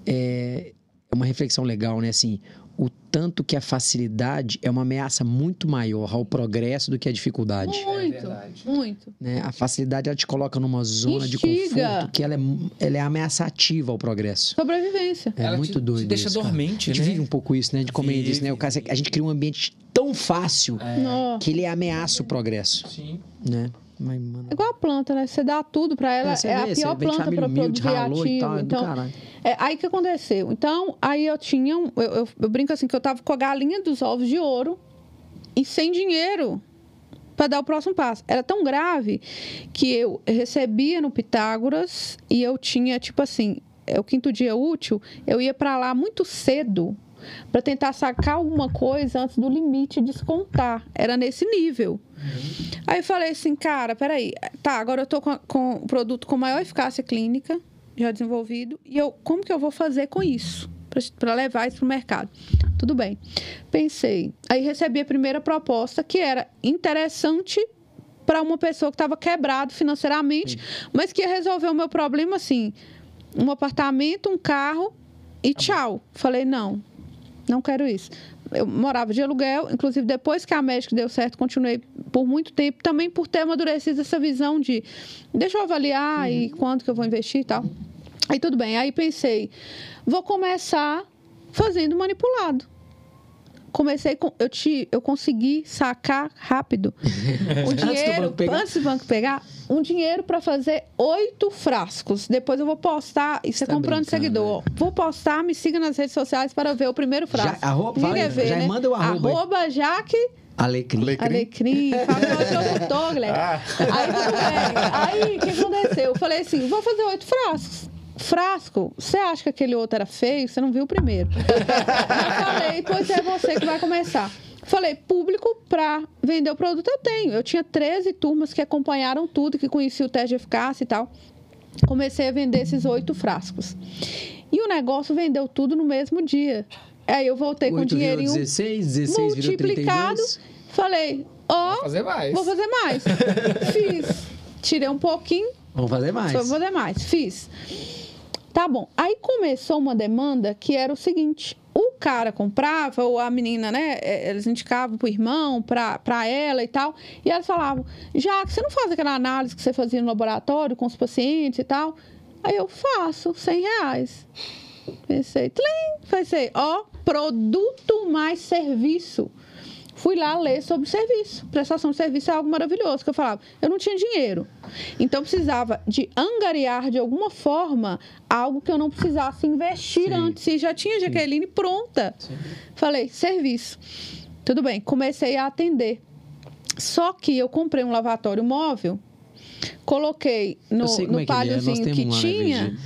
[SPEAKER 2] é, é uma reflexão legal, né? Assim, o tanto que a facilidade é uma ameaça muito maior ao progresso do que a dificuldade.
[SPEAKER 4] Muito,
[SPEAKER 3] verdade.
[SPEAKER 4] muito.
[SPEAKER 2] né? A facilidade ela te coloca numa zona de
[SPEAKER 4] Instiga.
[SPEAKER 2] conforto que ela é, ela é ameaçativa ao progresso.
[SPEAKER 4] Sobrevivência.
[SPEAKER 2] É
[SPEAKER 3] Ela
[SPEAKER 2] muito
[SPEAKER 3] te-
[SPEAKER 2] doido.
[SPEAKER 3] te deixa
[SPEAKER 2] isso,
[SPEAKER 3] dormente,
[SPEAKER 2] A gente
[SPEAKER 3] né?
[SPEAKER 2] vive um pouco isso, né? De como ele disse, né? O cara, a gente cria um ambiente tão fácil
[SPEAKER 4] Nó.
[SPEAKER 2] que ele ameaça o progresso,
[SPEAKER 3] Sim.
[SPEAKER 2] né? Mas, mano,
[SPEAKER 4] É igual a planta, né? Você dá tudo pra ela,
[SPEAKER 2] É,
[SPEAKER 4] é,
[SPEAKER 2] você
[SPEAKER 4] a
[SPEAKER 2] vê,
[SPEAKER 4] pior planta para produzir ativo.
[SPEAKER 2] tal, é
[SPEAKER 4] então, é aí que aconteceu. Então, aí eu tinha, um, eu, eu, eu brinco assim que eu tava com a galinha dos ovos de ouro e sem dinheiro para dar o próximo passo. Era tão grave que eu recebia no Pitágoras e eu tinha tipo assim, é o quinto dia útil, eu ia para lá muito cedo para tentar sacar alguma coisa antes do limite descontar. Era nesse nível. Aí eu falei assim, cara, peraí, tá, agora eu tô com, o produto com maior eficácia clínica, já desenvolvido, e eu, como que eu vou fazer com isso? Para levar isso pro mercado. Tudo bem. Pensei. Aí recebi a primeira proposta, que era interessante para uma pessoa que estava quebrado financeiramente, mas que ia resolver o meu problema assim: um apartamento, um carro e tchau. Falei, não, não quero isso. Eu morava de aluguel, inclusive depois que a médica deu certo, continuei por muito tempo, também por ter amadurecido essa visão de deixa eu avaliar e quanto que eu vou investir e tal. Aí tudo bem, aí pensei, vou começar fazendo manipulado. Comecei com. Eu, te, eu consegui sacar rápido o dinheiro, antes do banco pegar, um dinheiro para fazer oito frascos. Depois eu vou postar. Isso é tá comprando seguidor. É. Vou postar, me siga nas redes sociais para ver o primeiro frasco.
[SPEAKER 2] Já, arroba, fala, ver, já né? manda o arroba.
[SPEAKER 4] Arroba Jaque.
[SPEAKER 2] Alecrim.
[SPEAKER 4] Alecrim. Alecrim. Fábio Guilherme. Ah. Aí tudo bem. Aí o que aconteceu? Eu falei assim: vou fazer oito frascos frasco, você acha que aquele outro era feio? Você não viu o primeiro. eu falei, pois é você que vai começar. Falei, público para vender o produto eu tenho. Eu tinha 13 turmas que acompanharam tudo, que conheciam o teste de eficácia e tal. Comecei a vender esses oito frascos. E o negócio vendeu tudo no mesmo dia. Aí eu voltei com o dinheirinho
[SPEAKER 2] 16, 16
[SPEAKER 4] multiplicado. Falei, ó, oh, vou
[SPEAKER 3] fazer mais.
[SPEAKER 4] Vou fazer mais. Fiz. Tirei um pouquinho.
[SPEAKER 2] Vamos fazer mais.
[SPEAKER 4] Vou fazer mais. Fiz. Tá bom. Aí começou uma demanda que era o seguinte: o cara comprava, ou a menina, né? É, eles indicavam pro irmão, pra, pra ela e tal. E elas falavam: já que você não faz aquela análise que você fazia no laboratório com os pacientes e tal. Aí eu faço, 100 reais. Pensei, tlim, pensei, ó, produto mais serviço fui lá ler sobre serviço. Prestação de serviço é algo maravilhoso, que eu falava, eu não tinha dinheiro. Então precisava de angariar de alguma forma algo que eu não precisasse investir Sim. antes. E já tinha Jaqueline pronta. Sim. Falei, serviço. Tudo bem, comecei a atender. Só que eu comprei um lavatório móvel coloquei no, no é que, é. que tinha.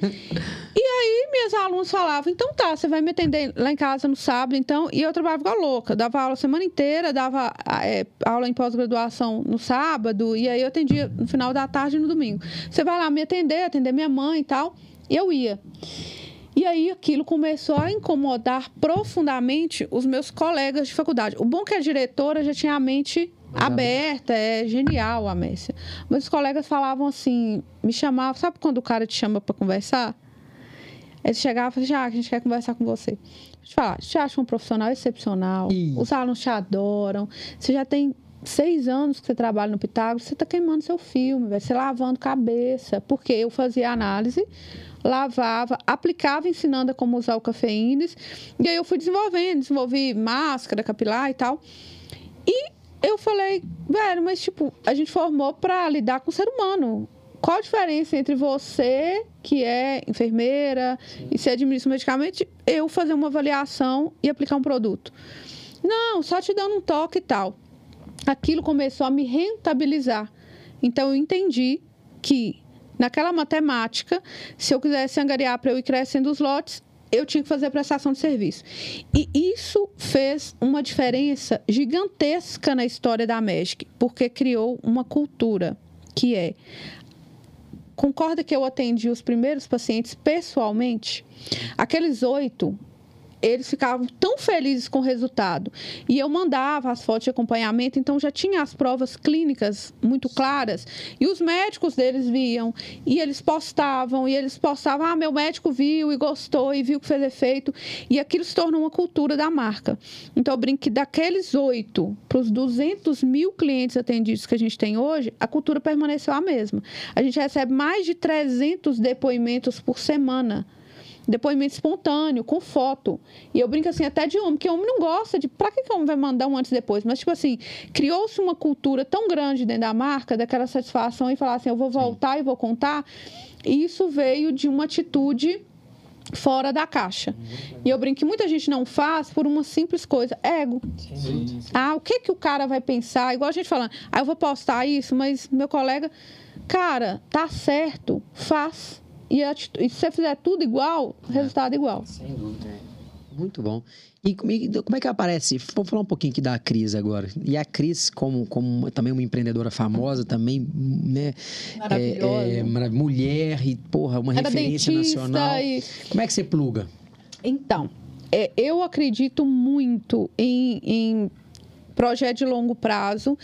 [SPEAKER 4] e aí, minhas alunas falavam: então tá, você vai me atender lá em casa no sábado, então. E eu trabalhava igual louca, dava aula a semana inteira, dava é, aula em pós-graduação no sábado, e aí eu atendia no final da tarde e no domingo. Você vai lá me atender, atender minha mãe e tal. E eu ia. E aí aquilo começou a incomodar profundamente os meus colegas de faculdade. O bom é que a diretora já tinha a mente aberta, é genial a Messia. Meus colegas falavam assim, me chamavam, sabe quando o cara te chama para conversar? Eles chegavam e falavam, já, a gente quer conversar com você. Deixa eu te falar, te acha um profissional excepcional, os alunos te adoram, você já tem seis anos que você trabalha no Pitágoras, você está queimando seu filme, vai ser lavando cabeça, porque eu fazia análise, lavava, aplicava ensinando a como usar o cafeínas, e aí eu fui desenvolvendo, desenvolvi máscara capilar e tal. E eu falei, velho, mas tipo, a gente formou para lidar com o ser humano. Qual a diferença entre você, que é enfermeira Sim. e se administra um medicamento, eu fazer uma avaliação e aplicar um produto? Não, só te dando um toque e tal. Aquilo começou a me rentabilizar. Então eu entendi que naquela matemática, se eu quisesse angariar para eu ir crescendo os lotes, eu tinha que fazer prestação de serviço. E isso fez uma diferença gigantesca na história da Magic, porque criou uma cultura que é concorda que eu atendi os primeiros pacientes pessoalmente? Aqueles oito eles ficavam tão felizes com o resultado. E eu mandava as fotos de acompanhamento, então já tinha as provas clínicas muito claras. E os médicos deles viam, e eles postavam, e eles postavam: ah, meu médico viu e gostou, e viu que fez efeito. E aquilo se tornou uma cultura da marca. Então eu brinco que daqueles oito para os 200 mil clientes atendidos que a gente tem hoje, a cultura permaneceu a mesma. A gente recebe mais de 300 depoimentos por semana depoimento espontâneo, com foto. E eu brinco assim, até de homem, porque homem não gosta de. Pra que, que homem vai mandar um antes e depois? Mas, tipo assim, criou-se uma cultura tão grande dentro da marca, daquela satisfação e falar assim, eu vou voltar Sim. e vou contar. E isso veio de uma atitude fora da caixa. E eu brinco que muita gente não faz por uma simples coisa, ego. Sim. Ah, o que que o cara vai pensar? Igual a gente falando, ah, eu vou postar isso, mas meu colega, cara, tá certo, faz. E, e se você fizer tudo igual, é. resultado igual.
[SPEAKER 2] Sem dúvida. Muito bom. E como é que aparece? Vamos falar um pouquinho aqui da Cris agora. E a Cris, como, como também uma empreendedora famosa, também, né?
[SPEAKER 4] Maravilhosa. É, é,
[SPEAKER 2] mulher e, porra, uma Era referência nacional. E... Como é que você pluga?
[SPEAKER 4] Então, é, eu acredito muito em, em projeto de longo prazo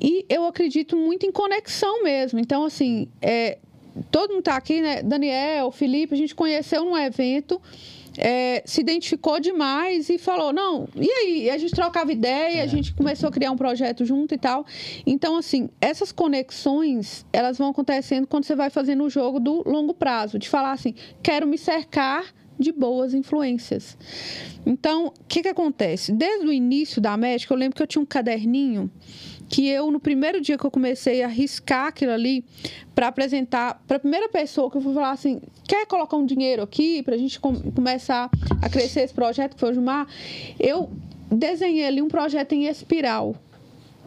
[SPEAKER 4] e eu acredito muito em conexão mesmo. Então, assim, é, todo mundo está aqui, né? Daniel, Felipe, a gente conheceu num evento. É, se identificou demais e falou, não, e aí? A gente trocava ideia, é. a gente começou a criar um projeto junto e tal. Então, assim, essas conexões, elas vão acontecendo quando você vai fazendo o jogo do longo prazo, de falar assim, quero me cercar de boas influências. Então, o que, que acontece? Desde o início da médica, eu lembro que eu tinha um caderninho que eu, no primeiro dia que eu comecei a riscar aquilo ali, para apresentar para a primeira pessoa que eu fui falar assim: quer colocar um dinheiro aqui para a gente com, começar a crescer esse projeto, que foi o Jumar, eu desenhei ali um projeto em espiral.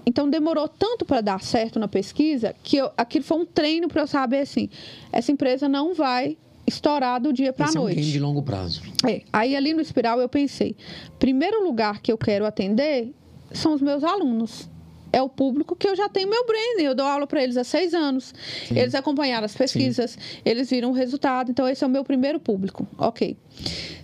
[SPEAKER 4] Então demorou tanto para dar certo na pesquisa que eu, aquilo foi um treino para eu saber assim: essa empresa não vai estourar do dia para a noite.
[SPEAKER 2] É um de longo prazo.
[SPEAKER 4] É, aí ali no espiral eu pensei: primeiro lugar que eu quero atender são os meus alunos é o público que eu já tenho meu branding. Eu dou aula para eles há seis anos. Sim. Eles acompanharam as pesquisas, Sim. eles viram o resultado. Então, esse é o meu primeiro público. Ok.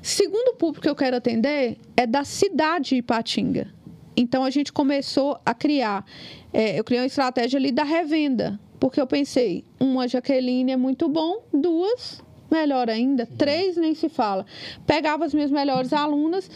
[SPEAKER 4] Segundo público que eu quero atender é da cidade de Ipatinga. Então, a gente começou a criar. É, eu criei uma estratégia ali da revenda. Porque eu pensei, uma Jaqueline é muito bom, duas, melhor ainda, três nem se fala. Pegava as minhas melhores alunas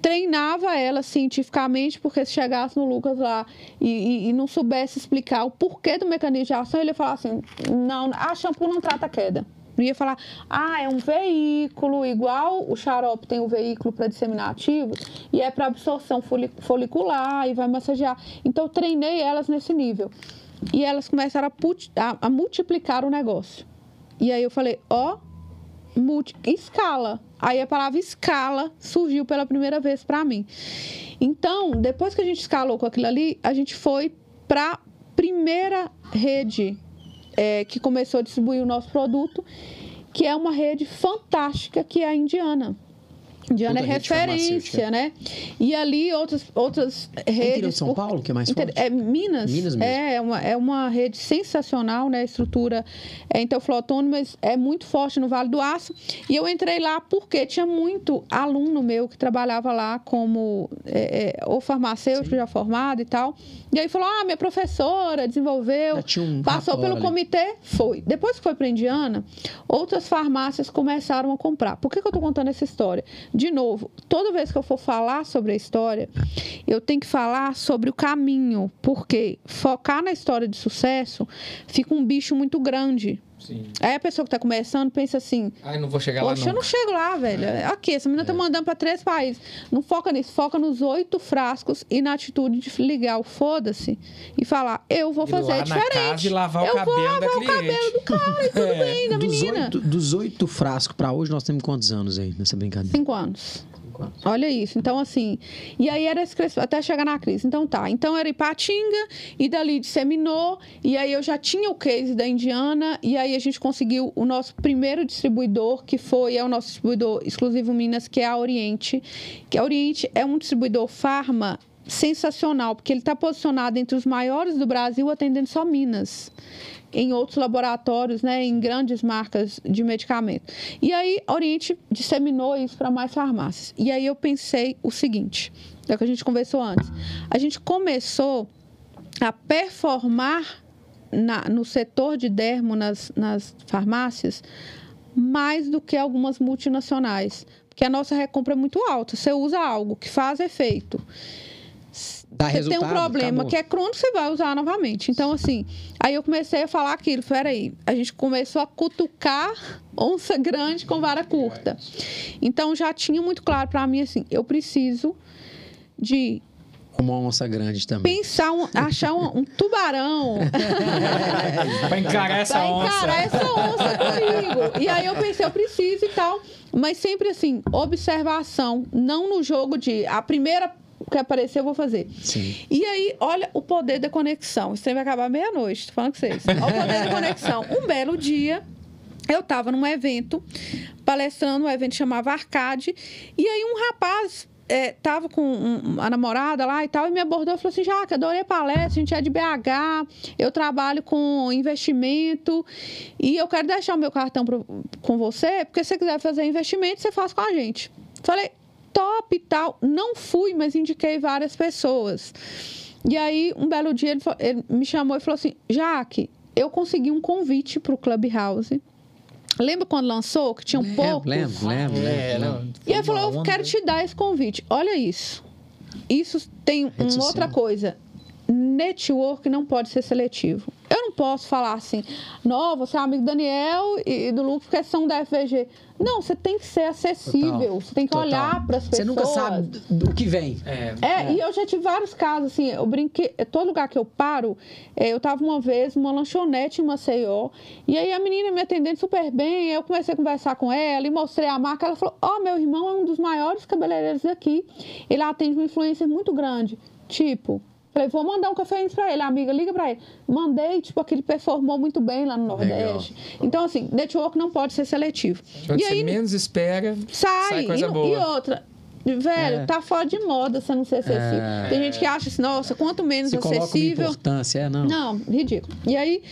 [SPEAKER 4] treinava ela cientificamente, porque se chegasse no Lucas lá e, e, e, não soubesse explicar o porquê do mecanismo de ação, ele ia falar assim: não, a shampoo não trata queda. Não ia falar, ah, é um veículo, igual o xarope tem um veículo para disseminar ativos, e é para absorção folicular e vai massagear. Então, eu treinei elas nesse nível. E elas começaram a, a, a multiplicar o negócio. E aí eu falei, ó, oh, multi, escala. Aí a palavra escala surgiu pela primeira vez para mim. Então, depois que a gente escalou com aquilo ali, a gente foi para primeira rede é, que começou a distribuir o nosso produto, que é uma rede fantástica, que é a Indiana. Diana é referência, né? E ali outras, outras redes.
[SPEAKER 2] É São Paulo, que é mais forte?
[SPEAKER 4] É Minas.
[SPEAKER 2] Minas mesmo.
[SPEAKER 4] É uma, é uma rede sensacional, né? A estrutura é interflotônio, mas é muito forte no Vale do Aço. E eu entrei lá porque tinha muito aluno meu que trabalhava lá como é, é, ou farmacêutico Sim. já formado e tal. E aí falou: ah, minha professora desenvolveu, um passou pelo ali. comitê, foi. Depois que foi para Indiana, outras farmácias começaram a comprar. Por que, que eu estou contando essa história? De novo, toda vez que eu for falar sobre a história, eu tenho que falar sobre o caminho, porque focar na história de sucesso fica um bicho muito grande. Sim. Aí a pessoa que está começando pensa assim:
[SPEAKER 3] Ai, não vou chegar lá. Poxa,
[SPEAKER 4] eu não chego lá, velho. É. Aqui, essa menina está é. mandando para três países. Não foca nisso, foca nos oito frascos e na atitude de ligar o foda-se e falar: eu vou fazer lá diferente. Na casa
[SPEAKER 3] e lavar
[SPEAKER 4] eu
[SPEAKER 3] o cabelo
[SPEAKER 4] vou lavar
[SPEAKER 3] da
[SPEAKER 4] o cabelo do cara e tudo é. bem, da
[SPEAKER 2] dos
[SPEAKER 4] menina.
[SPEAKER 2] Oito, dos oito frascos para hoje, nós temos quantos anos aí nessa brincadeira?
[SPEAKER 4] Cinco anos. Olha isso. Então, assim. E aí era até chegar na crise. Então tá. Então era Ipatinga, e dali disseminou. E aí eu já tinha o case da Indiana. E aí a gente conseguiu o nosso primeiro distribuidor, que foi é o nosso distribuidor exclusivo Minas, que é a Oriente. Que a Oriente é um distribuidor farma sensacional, porque ele está posicionado entre os maiores do Brasil, atendendo só Minas em outros laboratórios, né, em grandes marcas de medicamento. E aí, Oriente disseminou isso para mais farmácias. E aí eu pensei o seguinte, é o que a gente conversou antes. A gente começou a performar na, no setor de dermo nas, nas farmácias mais do que algumas multinacionais, porque a nossa recompra é muito alta. Você usa algo que faz efeito
[SPEAKER 2] Dá
[SPEAKER 4] você tem um problema acabou. que é crônico, você vai usar novamente. Então, assim, aí eu comecei a falar aquilo. Peraí, a gente começou a cutucar onça grande com vara curta. Então, já tinha muito claro para mim, assim, eu preciso de
[SPEAKER 2] uma onça grande também.
[SPEAKER 4] Pensar, um, achar um, um tubarão.
[SPEAKER 3] para encarar essa pra onça.
[SPEAKER 4] encarar essa onça comigo. E aí eu pensei, eu preciso e tal. Mas sempre assim, observação. Não no jogo de a primeira que aparecer, eu vou fazer.
[SPEAKER 2] Sim.
[SPEAKER 4] E aí, olha o poder da conexão. Isso vai acabar meia-noite, tô falando com vocês. Olha o poder da conexão. Um belo dia, eu estava num evento, palestrando, um evento chamava Arcade, e aí um rapaz é, tava com um, a namorada lá e tal, e me abordou e falou assim: Jaque, adorei a palestra, a gente é de BH, eu trabalho com investimento e eu quero deixar o meu cartão pro, com você, porque se você quiser fazer investimento, você faz com a gente. Falei, top e tal. Não fui, mas indiquei várias pessoas. E aí, um belo dia, ele, ele me chamou e falou assim: Jaque, eu consegui um convite para o Clubhouse. Lembra quando lançou, que tinha um pouco?
[SPEAKER 2] Lembro, lembro. É,
[SPEAKER 4] e ele falou: Eu quero te dar esse convite. Olha isso. Isso tem uma outra coisa. Network não pode ser seletivo. Eu não posso falar assim, não, você é amigo do Daniel e do Lucas porque são da FVG. Não, você tem que ser acessível,
[SPEAKER 2] Total.
[SPEAKER 4] você tem que
[SPEAKER 2] Total.
[SPEAKER 4] olhar para as pessoas.
[SPEAKER 2] Você nunca sabe do que vem.
[SPEAKER 3] É.
[SPEAKER 4] É, e eu já tive vários casos, assim, eu brinquei, todo lugar que eu paro, é, eu tava uma vez numa lanchonete em Maceió, e aí a menina me atendendo super bem, eu comecei a conversar com ela e mostrei a marca, ela falou, ó, meu irmão é um dos maiores cabeleireiros daqui, ele atende uma influência muito grande, tipo... Falei, vou mandar um cafezinho pra ele, amiga, liga pra ele. Mandei, tipo, aquele performou muito bem lá no Nordeste. Então, assim, network não pode ser seletivo.
[SPEAKER 3] Quando
[SPEAKER 4] e
[SPEAKER 3] você
[SPEAKER 4] aí,
[SPEAKER 3] menos espera,
[SPEAKER 4] sai.
[SPEAKER 3] sai coisa
[SPEAKER 4] e,
[SPEAKER 3] boa.
[SPEAKER 4] e outra, velho,
[SPEAKER 2] É.
[SPEAKER 4] tá fora de moda você não ser acessível.
[SPEAKER 2] É.
[SPEAKER 4] Tem gente que acha assim, nossa, quanto menos
[SPEAKER 2] uma
[SPEAKER 4] acessível.
[SPEAKER 2] importância, é, não.
[SPEAKER 4] Não, ridículo. E aí,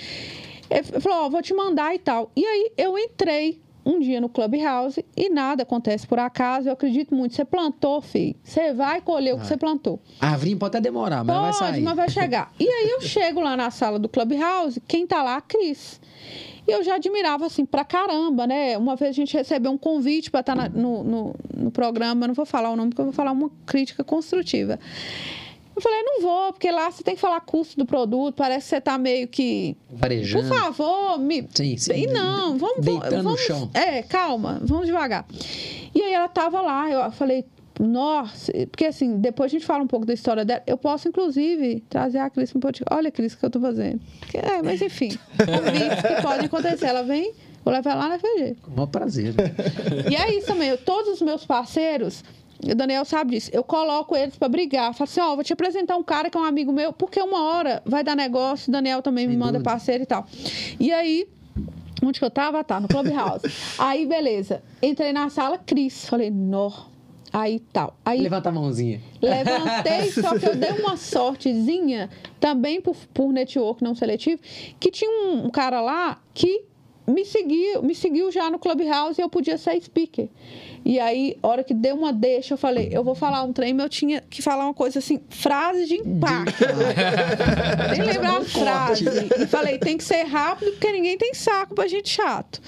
[SPEAKER 4] ele falou, ó, vou te mandar e tal. E aí, eu entrei um dia no Clubhouse e nada acontece por acaso. Eu acredito muito. Você plantou, filho. Você vai colher o que você plantou.
[SPEAKER 2] A árvore pode até demorar, mas
[SPEAKER 4] Pode,
[SPEAKER 2] vai sair.
[SPEAKER 4] mas vai chegar. E aí eu chego lá na sala do Clubhouse, quem tá lá? A Cris. E eu já admirava, assim, pra caramba, né? Uma vez a gente recebeu um convite para estar no, no, no programa, não vou falar o nome, porque eu vou falar uma crítica construtiva. Eu falei, não vou, porque lá você tem que falar custo do produto, parece que você tá meio que. Por
[SPEAKER 2] Varejando.
[SPEAKER 4] favor, me.
[SPEAKER 2] Sim, sim.
[SPEAKER 4] E não, vamos.
[SPEAKER 2] Deitando no
[SPEAKER 4] vamos,
[SPEAKER 2] chão.
[SPEAKER 4] É, calma, vamos devagar. E aí ela tava lá, eu falei, nossa, porque assim, depois a gente fala um pouco da história dela. Eu posso, inclusive, trazer a Cris para podcast. Olha, Cris, o que eu tô fazendo. É, mas enfim, convites que podem acontecer. Ela vem, vou levar ela na FG.
[SPEAKER 2] Com o maior prazer.
[SPEAKER 4] E é isso também, eu- todos os meus parceiros, o Daniel sabe disso, eu coloco eles pra brigar. Falo assim, ó, vou te apresentar um cara que é um amigo meu, porque uma hora vai dar negócio, o Daniel também me
[SPEAKER 2] Sem
[SPEAKER 4] manda
[SPEAKER 2] dúvida.
[SPEAKER 4] parceiro e tal. E aí, onde que eu tava? Tá, no Clubhouse. aí, beleza. Entrei na sala, Cris. Falei, nó. Aí tal. Aí
[SPEAKER 2] Levanta a mãozinha.
[SPEAKER 4] Levantei, só que eu dei uma sortezinha, também por, por network não seletivo, que tinha um, um cara lá que me seguiu, me seguiu já no Clubhouse e eu podia ser speaker. E aí, hora que deu uma deixa, eu falei, eu vou falar um trem, eu tinha que falar uma coisa assim, frase de impacto. Nem lembrar a frase. E falei, tem que ser rápido, porque ninguém tem saco pra gente chato.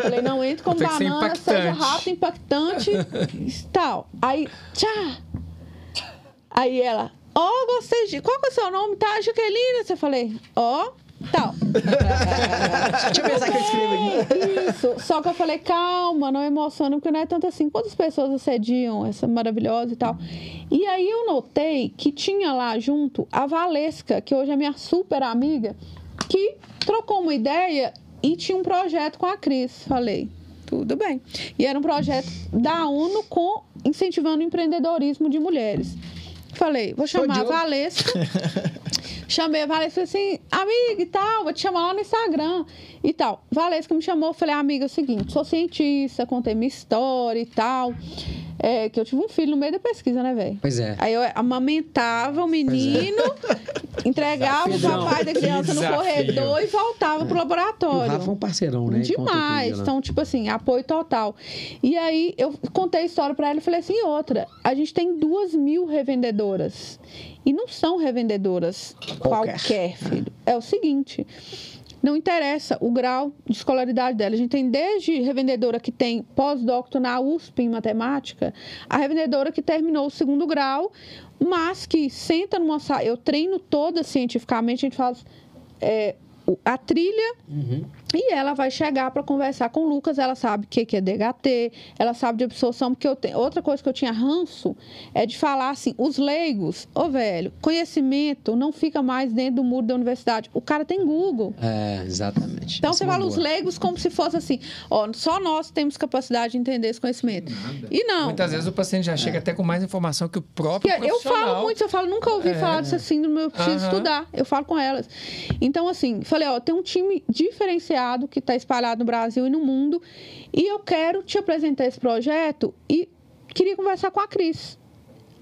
[SPEAKER 4] Falei, não entre
[SPEAKER 3] ser
[SPEAKER 4] banana, seja rápido, impactante e tal. Aí, tchá. Aí ela, ó, gostei de. Qual que é o seu nome? Tá, Jaqueline? Eu falei, ó, tal.
[SPEAKER 2] Deixa eu pensar que eu escrevo aqui.
[SPEAKER 4] Isso. Só que eu falei, calma, não emociona, porque não é tanto assim. Quantas pessoas assediam essa maravilhosa e tal? E aí eu notei que tinha lá junto a Valesca, que hoje é minha super amiga, que trocou uma ideia e tinha um projeto com a Cris. Falei, tudo bem. E era um projeto da ONU com incentivando o empreendedorismo de mulheres. Falei, vou chamar a. Valesca. Chamei a Valesca assim, amiga e tal, vou te chamar lá no Instagram e tal. Valesca me chamou, falei, amiga, é o seguinte, sou cientista, contei minha história e tal. É, que eu tive um filho no meio da pesquisa, né, velho?
[SPEAKER 2] Pois é.
[SPEAKER 4] Aí eu amamentava o menino, entregava o
[SPEAKER 2] Desafiadão.
[SPEAKER 4] papai da criança no
[SPEAKER 3] desafio.
[SPEAKER 4] corredor e voltava pro
[SPEAKER 2] E o
[SPEAKER 4] laboratório.
[SPEAKER 2] Rafa é um parceirão, né?
[SPEAKER 4] Demais.
[SPEAKER 2] né?
[SPEAKER 4] Então, tipo assim, apoio total. E aí, eu contei a história pra ela e falei assim: e outra, a gente tem duas mil revendedoras. E não são revendedoras
[SPEAKER 2] Qualquer.
[SPEAKER 4] qualquer, filho. É o seguinte. Não interessa o grau de escolaridade dela. A gente tem desde revendedora que tem pós-doctor na USP em matemática, a revendedora que terminou o segundo grau, mas que senta numa sala. Eu treino toda cientificamente, a gente faz é, a trilha
[SPEAKER 2] Uhum.
[SPEAKER 4] e ela vai chegar para conversar com o Lucas, ela sabe o que que é DHT, ela sabe de absorção, porque eu tenho, outra coisa que eu tinha ranço é de falar assim, os leigos, ô velho, conhecimento não fica mais dentro do muro da universidade. O cara tem Google.
[SPEAKER 2] É, exatamente.
[SPEAKER 4] Então
[SPEAKER 2] Essa
[SPEAKER 4] você
[SPEAKER 2] é
[SPEAKER 4] fala os
[SPEAKER 2] boa.
[SPEAKER 4] leigos como se fosse assim, ó, só nós temos capacidade de entender esse conhecimento. E não.
[SPEAKER 3] Muitas vezes o paciente já chega até com mais informação que o próprio
[SPEAKER 4] Porque eu falo muito, eu falo, nunca ouvi
[SPEAKER 3] É.
[SPEAKER 4] falar dessa síndrome, eu preciso
[SPEAKER 3] Aham.
[SPEAKER 4] estudar. Eu falo com elas. Então, assim, falei, ó, tem um time diferenciado que está espalhado no Brasil e no mundo, e eu quero te apresentar esse projeto e queria conversar com a Cris.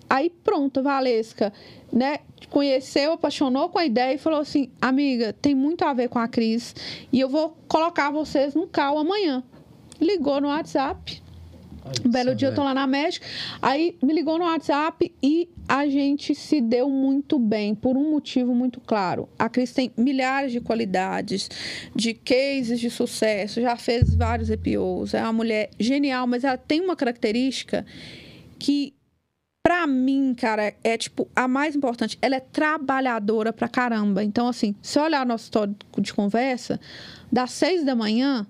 [SPEAKER 4] Aí, pronto, Valesca, né, conheceu, apaixonou com a ideia e falou assim, amiga, tem muito a ver com a Cris, e eu vou colocar vocês no cal amanhã. Ligou no WhatsApp, um belo dia eu tô lá na México. Aí me ligou no WhatsApp e a gente se deu muito bem, por um motivo muito claro. A Cris tem milhares de qualidades, de cases de sucesso, já fez vários EPOs, é uma mulher genial, mas ela tem uma característica que Pra mim, cara, é tipo a mais importante. Ela é trabalhadora pra caramba. Então, assim, se olhar nosso histórico de conversa, das seis da manhã,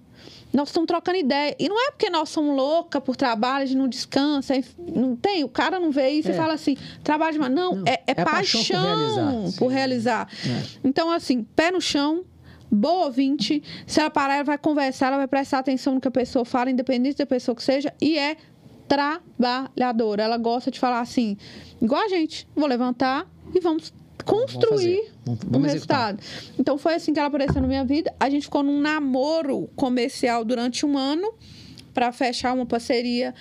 [SPEAKER 4] nós estamos trocando ideia. E não é porque nós somos loucas por trabalho, a gente não descansa, não tem, o cara não vê isso
[SPEAKER 2] É.
[SPEAKER 4] e fala assim, trabalho demais. Não,
[SPEAKER 2] Não,
[SPEAKER 4] é, é
[SPEAKER 2] é a paixão por realizar.
[SPEAKER 4] paixão por realizar.
[SPEAKER 2] É.
[SPEAKER 4] Então, assim, pé no chão, boa ouvinte. Se ela parar, ela vai conversar, ela vai prestar atenção no que a pessoa fala, independente da pessoa que seja, e é trabalhadora. Ela gosta de falar assim, igual a gente, vou levantar e vamos construir.
[SPEAKER 2] Vamos-
[SPEAKER 4] um resultado. Então foi assim que ela apareceu na minha vida. A gente ficou num namoro comercial durante um ano para fechar uma parceria.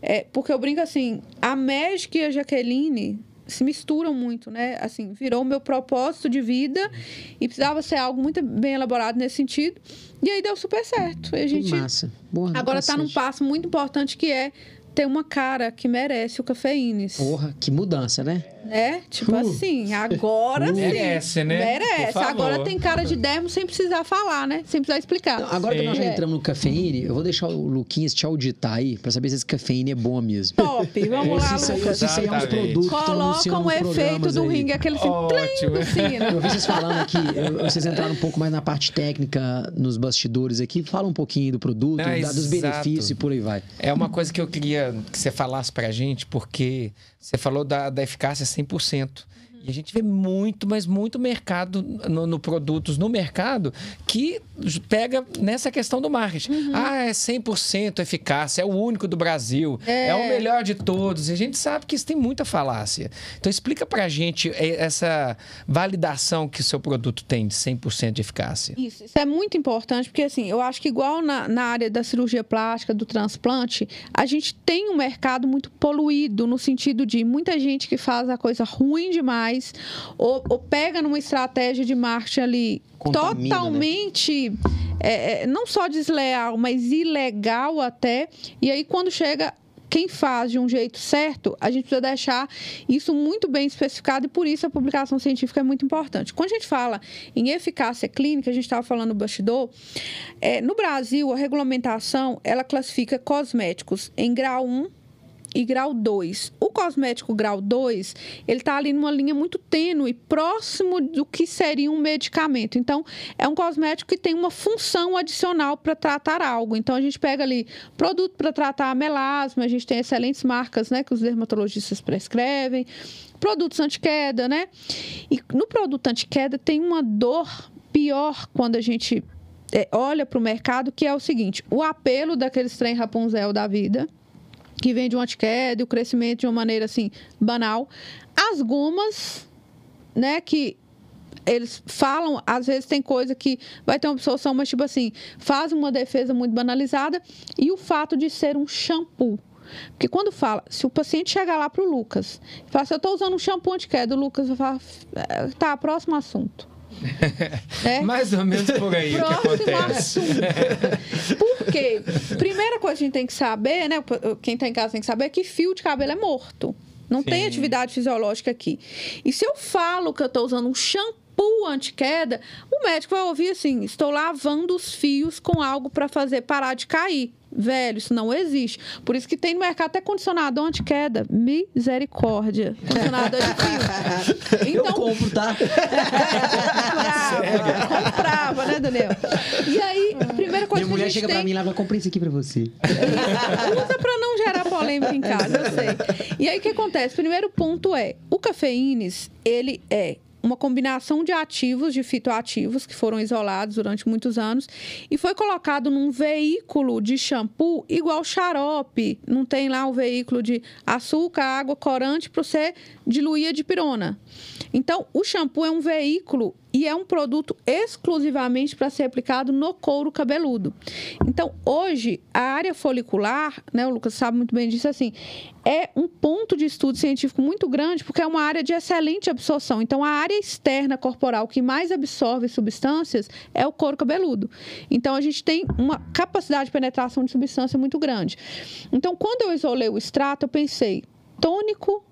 [SPEAKER 4] É, porque eu brinco assim, a Magic e a Jaqueline se misturam muito, né? Assim, virou o meu propósito de vida e precisava ser algo muito bem elaborado nesse sentido. E aí deu super certo. E a gente
[SPEAKER 2] massa. Boa,
[SPEAKER 4] agora está num passo muito importante que é ter uma cara que merece o cafeínes.
[SPEAKER 2] Porra, que mudança, né?
[SPEAKER 4] É, tipo
[SPEAKER 2] Uh.
[SPEAKER 4] assim, agora sim.
[SPEAKER 3] Merece, né?
[SPEAKER 4] Merece. Agora tem cara de dermo sem precisar falar, né? Sem precisar explicar.
[SPEAKER 2] Então, agora que nós já
[SPEAKER 4] É.
[SPEAKER 2] entramos no cafeíne, eu vou deixar o Luquinhas te auditar aí pra saber se esse cafeíne é bom mesmo.
[SPEAKER 4] Top, vamos lá,
[SPEAKER 2] se isso aí- ou
[SPEAKER 4] Lucas.
[SPEAKER 2] isso aí é uns produtos
[SPEAKER 4] Coloca um efeito do
[SPEAKER 2] aí.
[SPEAKER 4] ringue, aquele assim,
[SPEAKER 3] Ótimo.
[SPEAKER 4] plim, do sino.
[SPEAKER 2] Eu vi vocês falando aqui, eu- vocês entraram um pouco mais na parte técnica, nos bastidores aqui. Fala um pouquinho do produto,
[SPEAKER 3] Ah,
[SPEAKER 2] da- dos benefícios e por aí vai.
[SPEAKER 3] É uma coisa que eu queria que você falasse pra gente, porque você falou da, da eficácia 100%. E a gente vê muito, mas muito mercado no, no produtos no mercado que pega nessa questão do marketing. Ah, é 100% eficácia, é o único do Brasil, é. o melhor de todos. E a gente sabe que isso tem muita falácia. Então explica pra gente eh, essa validação que o seu produto tem de 100% de eficácia.
[SPEAKER 4] Isso, isso é muito importante, porque assim, eu acho que igual na, na área da cirurgia plástica, do transplante, a gente tem um mercado muito poluído, no sentido de muita gente que faz a coisa ruim demais, ou, ou pega numa estratégia de marketing ali
[SPEAKER 2] Contamina, né?
[SPEAKER 4] totalmente, é, é, não só desleal, mas ilegal até, e aí quando chega quem faz de um jeito certo, a gente precisa deixar isso muito bem especificado e por isso a publicação científica é muito importante. Quando a gente fala em eficácia clínica, a gente estava falando no bastidor, é, no Brasil a regulamentação ela classifica cosméticos em grau 1 e grau 2. O cosmético grau 2, ele está ali numa linha muito tênue, próximo do que seria um medicamento. Então, é um cosmético que tem uma função adicional para tratar algo. Então, a gente pega ali produto para tratar melasma, a gente tem excelentes marcas, né, que os dermatologistas prescrevem, produtos anti-queda, né? E no produto anti-queda tem uma dor pior quando a gente é, olha para o mercado, que é o seguinte: o apelo daqueles trem Rapunzel da vida, que vem de um antiqueda e o crescimento de uma maneira assim banal. As gomas, né, que eles falam, às vezes tem coisa que vai ter uma absorção, mas tipo assim, faz uma defesa muito banalizada e o fato de ser um shampoo. Porque quando fala, se o paciente chegar lá pro Lucas e falar assim, eu tô usando um shampoo antiqueda, o Lucas vai falar, "É, tá, próximo assunto. É?
[SPEAKER 3] Mais ou menos por aí o que
[SPEAKER 4] Próximo
[SPEAKER 3] acontece.
[SPEAKER 4] assunto. Por quê? Primeira coisa que a gente tem que saber, né? Quem tá em casa tem que saber é que fio de cabelo é morto. Não tem
[SPEAKER 3] Sim.
[SPEAKER 4] atividade fisiológica aqui. E se eu falo que eu tô usando um shampoo anti-queda, o médico vai ouvir assim: estou lavando os fios com algo para fazer parar de cair. Velho, isso não existe. Por isso que tem no mercado até condicionador anti-queda. Misericórdia. Condicionador de fio.
[SPEAKER 2] eu
[SPEAKER 4] Então,
[SPEAKER 2] compro, tá?
[SPEAKER 4] comprava, comprava, né, Daniel? E aí, a primeira coisa
[SPEAKER 2] Minha
[SPEAKER 4] que
[SPEAKER 2] mulher
[SPEAKER 4] a gente
[SPEAKER 2] chega
[SPEAKER 4] tem...
[SPEAKER 2] pra mim e leva, comprei isso aqui pra você.
[SPEAKER 4] Usa para não gerar polêmica em casa, eu sei. E aí, o que acontece? Primeiro ponto é, o cafeínes, ele é uma combinação de ativos, de fitoativos, que foram isolados durante muitos anos, e foi colocado num veículo de shampoo igual xarope. Não tem lá o veículo de açúcar, água, corante para você diluir a dipirona. Então, o shampoo é um veículo e é um produto exclusivamente para ser aplicado no couro cabeludo. Então, hoje, a área folicular, né, o Lucas sabe muito bem disso, assim, é um ponto de estudo científico muito grande, porque é uma área de excelente absorção. Então, a área externa corporal que mais absorve substâncias é o couro cabeludo. Então, a gente tem uma capacidade de penetração de substância muito grande. Então, quando eu isolei o extrato, eu pensei, tônico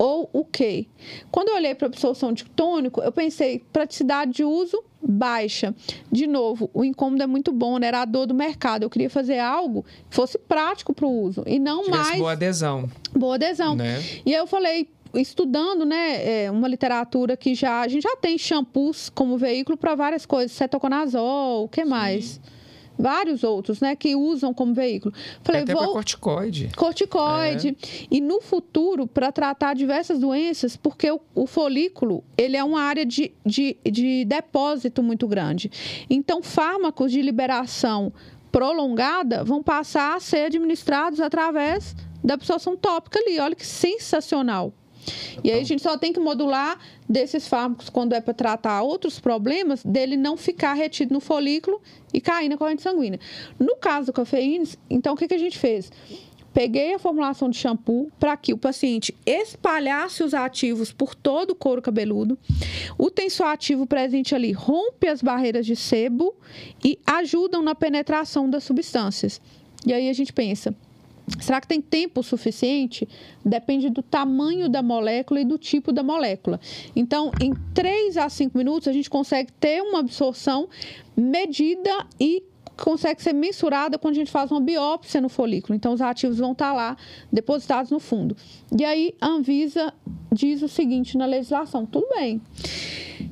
[SPEAKER 4] ou o quê? Quando eu olhei para a absorção de tônico, eu pensei praticidade de uso baixa. De novo, o incômodo é muito bom, né? Era a dor do mercado. Eu queria fazer algo que fosse prático para o uso e não
[SPEAKER 3] Tivesse
[SPEAKER 4] mais
[SPEAKER 3] boa adesão.
[SPEAKER 4] boa adesão.
[SPEAKER 3] Né?
[SPEAKER 4] E aí eu falei, estudando, né, é, uma literatura que já a gente já tem shampoos como veículo para várias coisas, cetoconazol, o que mais? Vários outros, né, que usam como veículo. Falei,
[SPEAKER 3] Até
[SPEAKER 4] vou
[SPEAKER 3] corticoide.
[SPEAKER 4] corticoide. E no futuro, para tratar diversas doenças, porque o, o folículo, ele é uma área de, de, de depósito muito grande. Então, fármacos de liberação prolongada vão passar a ser administrados através da absorção tópica ali. Olha que sensacional. E aí a gente só tem que modular desses fármacos quando é para tratar outros problemas, dele não ficar retido no folículo e cair na corrente sanguínea. No caso do cafeína, então o que, que a gente fez? Peguei a formulação de shampoo para que o paciente espalhasse os ativos por todo o couro cabeludo. O tensoativo presente ali rompe as barreiras de sebo e ajudam na penetração das substâncias. E aí a gente pensa, Será que tem tempo suficiente? Depende do tamanho da molécula e do tipo da molécula. Então, em 3 a 5 minutos, a gente consegue ter uma absorção medida e consegue ser mensurada quando a gente faz uma biópsia no folículo. Então, os ativos vão estar lá depositados no fundo. E aí, a Anvisa diz o seguinte na legislação: tudo bem.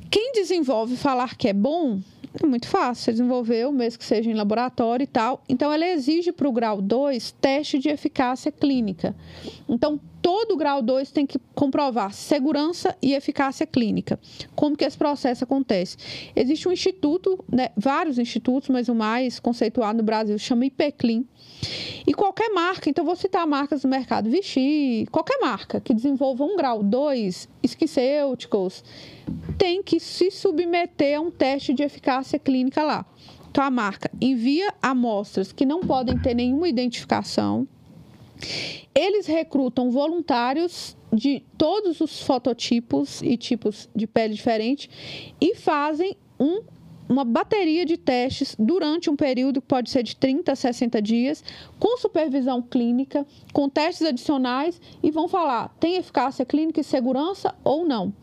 [SPEAKER 4] Quem desenvolve falar que é bom, é muito fácil, você desenvolveu, mesmo que seja em laboratório e tal. Então, ela exige para o grau 2 teste de eficácia clínica. Então, todo grau 2 tem que comprovar segurança e eficácia clínica. Como que esse processo acontece? Existe um instituto, né, vários institutos, mas o mais conceituado no Brasil chama IPCLIN. E qualquer marca, então vou citar marcas do mercado, Vichy, qualquer marca que desenvolva um grau 2, esquicêuticos, tem que se submeter a um teste de eficácia clínica lá. Então a marca envia amostras que não podem ter nenhuma identificação. Eles recrutam voluntários de todos os fototipos e tipos de pele diferente e fazem um uma bateria de testes durante um período que pode ser de 30 a 60 dias, com supervisão clínica, com testes adicionais e vão falar tem eficácia clínica e segurança ou não.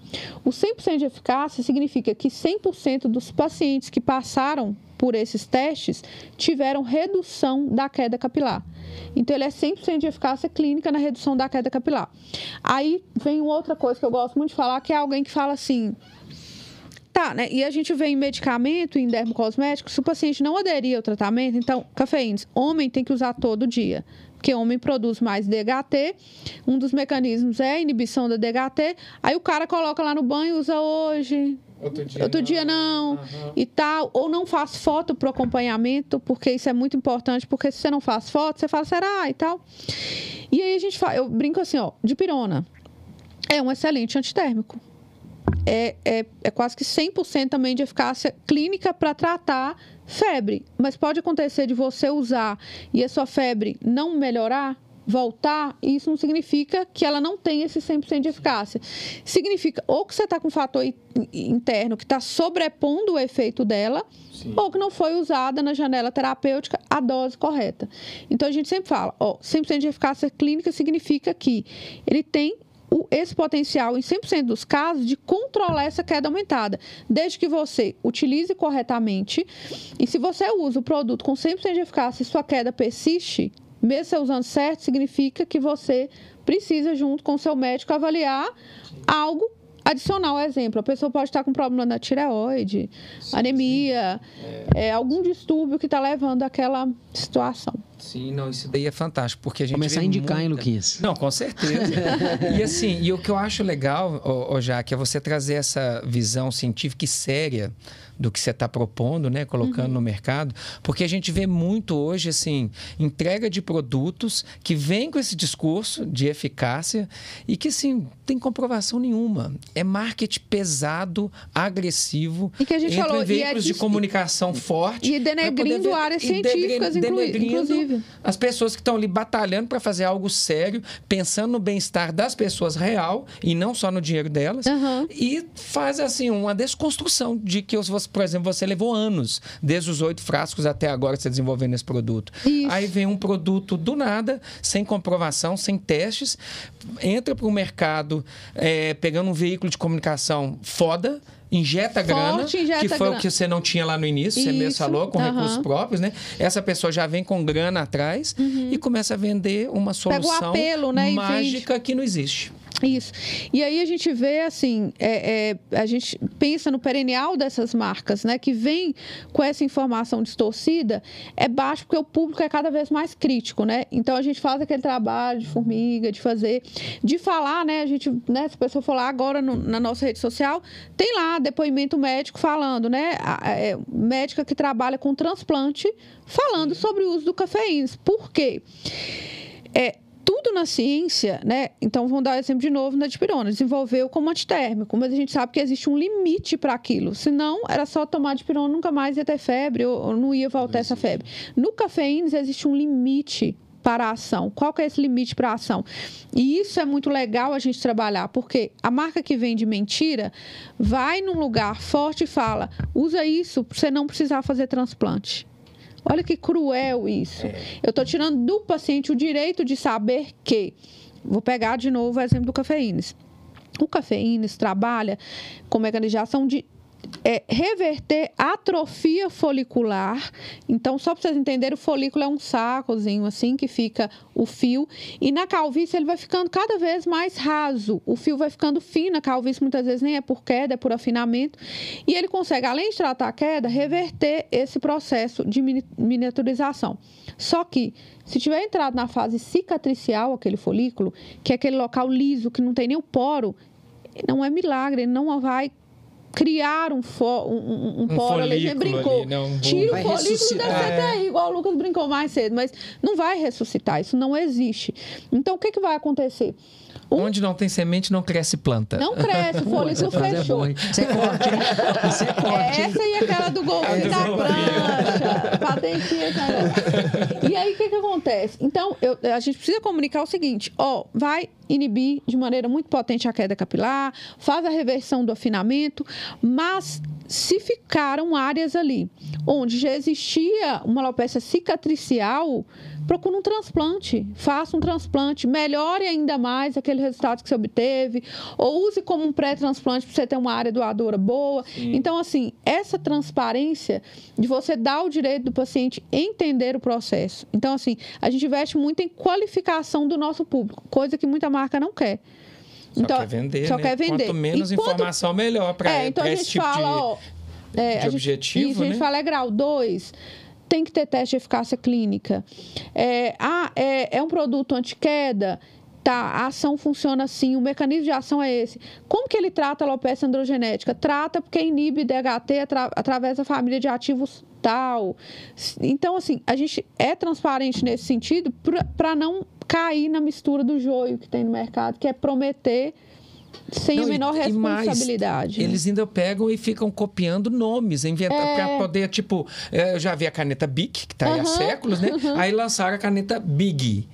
[SPEAKER 4] O 100% de eficácia significa que 100% dos pacientes que passaram por esses testes tiveram redução da queda capilar. Então, ele é 100% de eficácia clínica na redução da queda capilar. Aí vem outra coisa que eu gosto muito de falar, que é alguém que fala assim: Tá, né? E a gente vê em medicamento, em dermocosméticos, se o paciente não aderir ao tratamento, então, cafeínas, homem tem que usar todo dia. Porque homem produz mais DHT, um dos mecanismos é a inibição da DHT, aí o cara coloca lá no banho, usa hoje,
[SPEAKER 3] Outro dia,
[SPEAKER 4] outro dia não,
[SPEAKER 3] Aham.
[SPEAKER 4] e tal, ou não faz foto para acompanhamento, porque isso é muito importante, porque se você não faz foto, você fala, será, e tal. E aí a gente fala, eu brinco assim, ó, dipirona é um excelente antitérmico. É, é, é quase que 100% também de eficácia clínica para tratar febre. Mas pode acontecer de você usar e a sua febre não melhorar, voltar, e isso não significa que ela não tem esse 100% de eficácia. Significa ou que você está com um fator interno que está sobrepondo o efeito dela,
[SPEAKER 3] Sim.
[SPEAKER 4] ou que não foi usada na janela terapêutica a dose correta. Então a gente sempre fala, ó, 100% de eficácia clínica significa que ele tem o- esse potencial, em 100% dos casos, de controlar essa queda aumentada, desde que você utilize corretamente. E se você usa o produto com 100% de eficácia e sua queda persiste, mesmo você usando certo, significa que você precisa, junto com seu médico, avaliar algo adicional. Exemplo, a pessoa pode estar com problema na tireoide, anemia, é, algum distúrbio que está levando àquela situação.
[SPEAKER 3] Sim, não, isso daí é fantástico, porque a gente
[SPEAKER 2] Começar a indicar, hein,
[SPEAKER 3] muita-
[SPEAKER 2] Luquinhas?
[SPEAKER 3] Não, com certeza. e assim, e o que eu acho legal, ô, ô Jaque, é você trazer essa visão científica e séria do que você está propondo, né, colocando no mercado, porque a gente vê muito hoje assim entrega de produtos que vem com esse discurso de eficácia e que assim tem comprovação nenhuma. É marketing pesado, agressivo,
[SPEAKER 4] E que a gente falou,
[SPEAKER 3] em
[SPEAKER 4] e é
[SPEAKER 3] veículos de
[SPEAKER 4] dis-
[SPEAKER 3] comunicação forte
[SPEAKER 4] E denegrindo áreas científicas, inclusive.
[SPEAKER 3] As pessoas que estão ali batalhando para fazer algo sério, pensando no bem-estar das pessoas real e não só no dinheiro delas.
[SPEAKER 4] Aham.
[SPEAKER 3] E faz assim uma desconstrução de que, você, por exemplo, você levou anos, desde os oito frascos até agora, você desenvolvendo esse produto.
[SPEAKER 4] Isso.
[SPEAKER 3] Aí vem um produto do nada, sem comprovação, sem testes, entra para o mercado é, pegando um veículo de comunicação foda. Injeta
[SPEAKER 4] Forte,
[SPEAKER 3] grana,
[SPEAKER 4] injeta
[SPEAKER 3] que foi
[SPEAKER 4] grana.
[SPEAKER 3] o que você não tinha lá no início, você mesmo
[SPEAKER 4] Isso,
[SPEAKER 3] falou, com
[SPEAKER 4] aham.
[SPEAKER 3] recursos próprios, né? Essa pessoa já vem com grana atrás e começa a vender uma
[SPEAKER 4] Uhum.
[SPEAKER 3] Solução
[SPEAKER 4] apelo, né,
[SPEAKER 3] mágica que não existe.
[SPEAKER 4] Isso. E aí a gente vê assim, é, é, a gente pensa no perennial dessas marcas, né, que vem com essa informação distorcida, é baixo porque o público é cada vez mais crítico, né? Então a gente faz aquele trabalho de formiga, de fazer, de falar, né? A gente, né? Se a pessoa for lá agora no- na nossa rede social, tem lá depoimento médico falando, né? A- é, médica que trabalha com transplante falando sobre o uso do cafeína. Por quê? é tudo na ciência, né? Então vamos dar o exemplo de novo na dipirona. Desenvolveu como antitérmico, mas a gente sabe que existe um limite para aquilo. Senão era só tomar dipirona nunca mais ia ter febre ou, não ia voltar essa febre. No cafeína existe um limite para a ação. Qual que é esse limite para a ação? E isso é muito legal a gente trabalhar, porque a marca que vende mentira vai num lugar forte e fala: usa isso para você não precisar fazer transplante. Olha que cruel isso. Eu estou tirando do paciente o direito de saber que. Vou pegar de novo o exemplo do cafeínas. O cafeínas trabalha com mecanização de é, reverter atrofia folicular. Então, só para vocês entenderem, o folículo é um sacozinho assim que fica o fio. E na calvície ele vai ficando cada vez mais raso. O fio vai ficando fino. A calvície muitas vezes nem é por queda, é por afinamento. E ele consegue, além de tratar a queda, reverter esse processo de mini- miniaturização. Só que, se tiver entrado na fase cicatricial, aquele folículo, que é aquele local liso, que não tem nem o poro, não é milagre, ele não vai criar um, fo, um, um, um ali. A
[SPEAKER 3] folículo
[SPEAKER 4] brincou.
[SPEAKER 3] ali, né? Um
[SPEAKER 4] Tira o
[SPEAKER 2] Vai
[SPEAKER 4] folículo, deve ser
[SPEAKER 2] ressuscitar.
[SPEAKER 4] até aí, igual o Lucas brincou mais cedo, mas não vai ressuscitar, isso não existe. Então, o que, que vai acontecer?
[SPEAKER 3] Onde não tem semente, não cresce planta.
[SPEAKER 4] Não cresce, o folículo
[SPEAKER 2] é
[SPEAKER 4] fechou.
[SPEAKER 2] hein? É corte, hein? É corte, hein?
[SPEAKER 4] Essa e aquela do golfinho
[SPEAKER 3] do
[SPEAKER 4] da prancha. Patentinha negócio. E aí, o que, que acontece? Então, eu- a gente precisa comunicar o seguinte: ó, vai inibir de maneira muito potente a queda capilar, faz a reversão do afinamento, mas se ficaram áreas ali onde já existia uma alopecia cicatricial, procura um transplante, faça um transplante, melhore ainda mais aquele resultado que você obteve, ou use como um pré-transplante para você ter uma área doadora boa. Então, assim, essa transparência de você dar o direito do paciente entender o processo. Então, assim, a gente investe muito em qualificação do nosso público, coisa que muita marca não quer.
[SPEAKER 3] Só quer vender,
[SPEAKER 4] só
[SPEAKER 3] né?
[SPEAKER 4] quer vender.
[SPEAKER 3] Quanto menos informação, melhor para
[SPEAKER 4] é, então a
[SPEAKER 3] esse
[SPEAKER 4] gente
[SPEAKER 3] tipo
[SPEAKER 4] fala,
[SPEAKER 3] de,
[SPEAKER 4] ó, é,
[SPEAKER 3] de
[SPEAKER 4] a gente-
[SPEAKER 3] objetivo,
[SPEAKER 4] isso, a gente
[SPEAKER 3] né?
[SPEAKER 4] fala é grau 2, tem que ter teste de eficácia clínica. É, ah, é, é um produto anti-queda? Tá, a ação funciona assim, o mecanismo de ação é esse. Como que ele trata a alopecia androgenética? Trata porque inibe DHT atra- através da família de ativos tal. Então, assim, a gente é transparente nesse sentido para não cair na mistura do joio que tem no mercado, que é prometer sem
[SPEAKER 3] Não,
[SPEAKER 4] a
[SPEAKER 3] e-
[SPEAKER 4] menor
[SPEAKER 3] e mais,
[SPEAKER 4] responsabilidade. né?
[SPEAKER 3] Eles ainda pegam e ficam copiando nomes, inventando
[SPEAKER 4] É.
[SPEAKER 3] para poder, tipo, é, eu já vi a caneta Bic, que tá aí há séculos, né? Aí lançaram a caneta Big.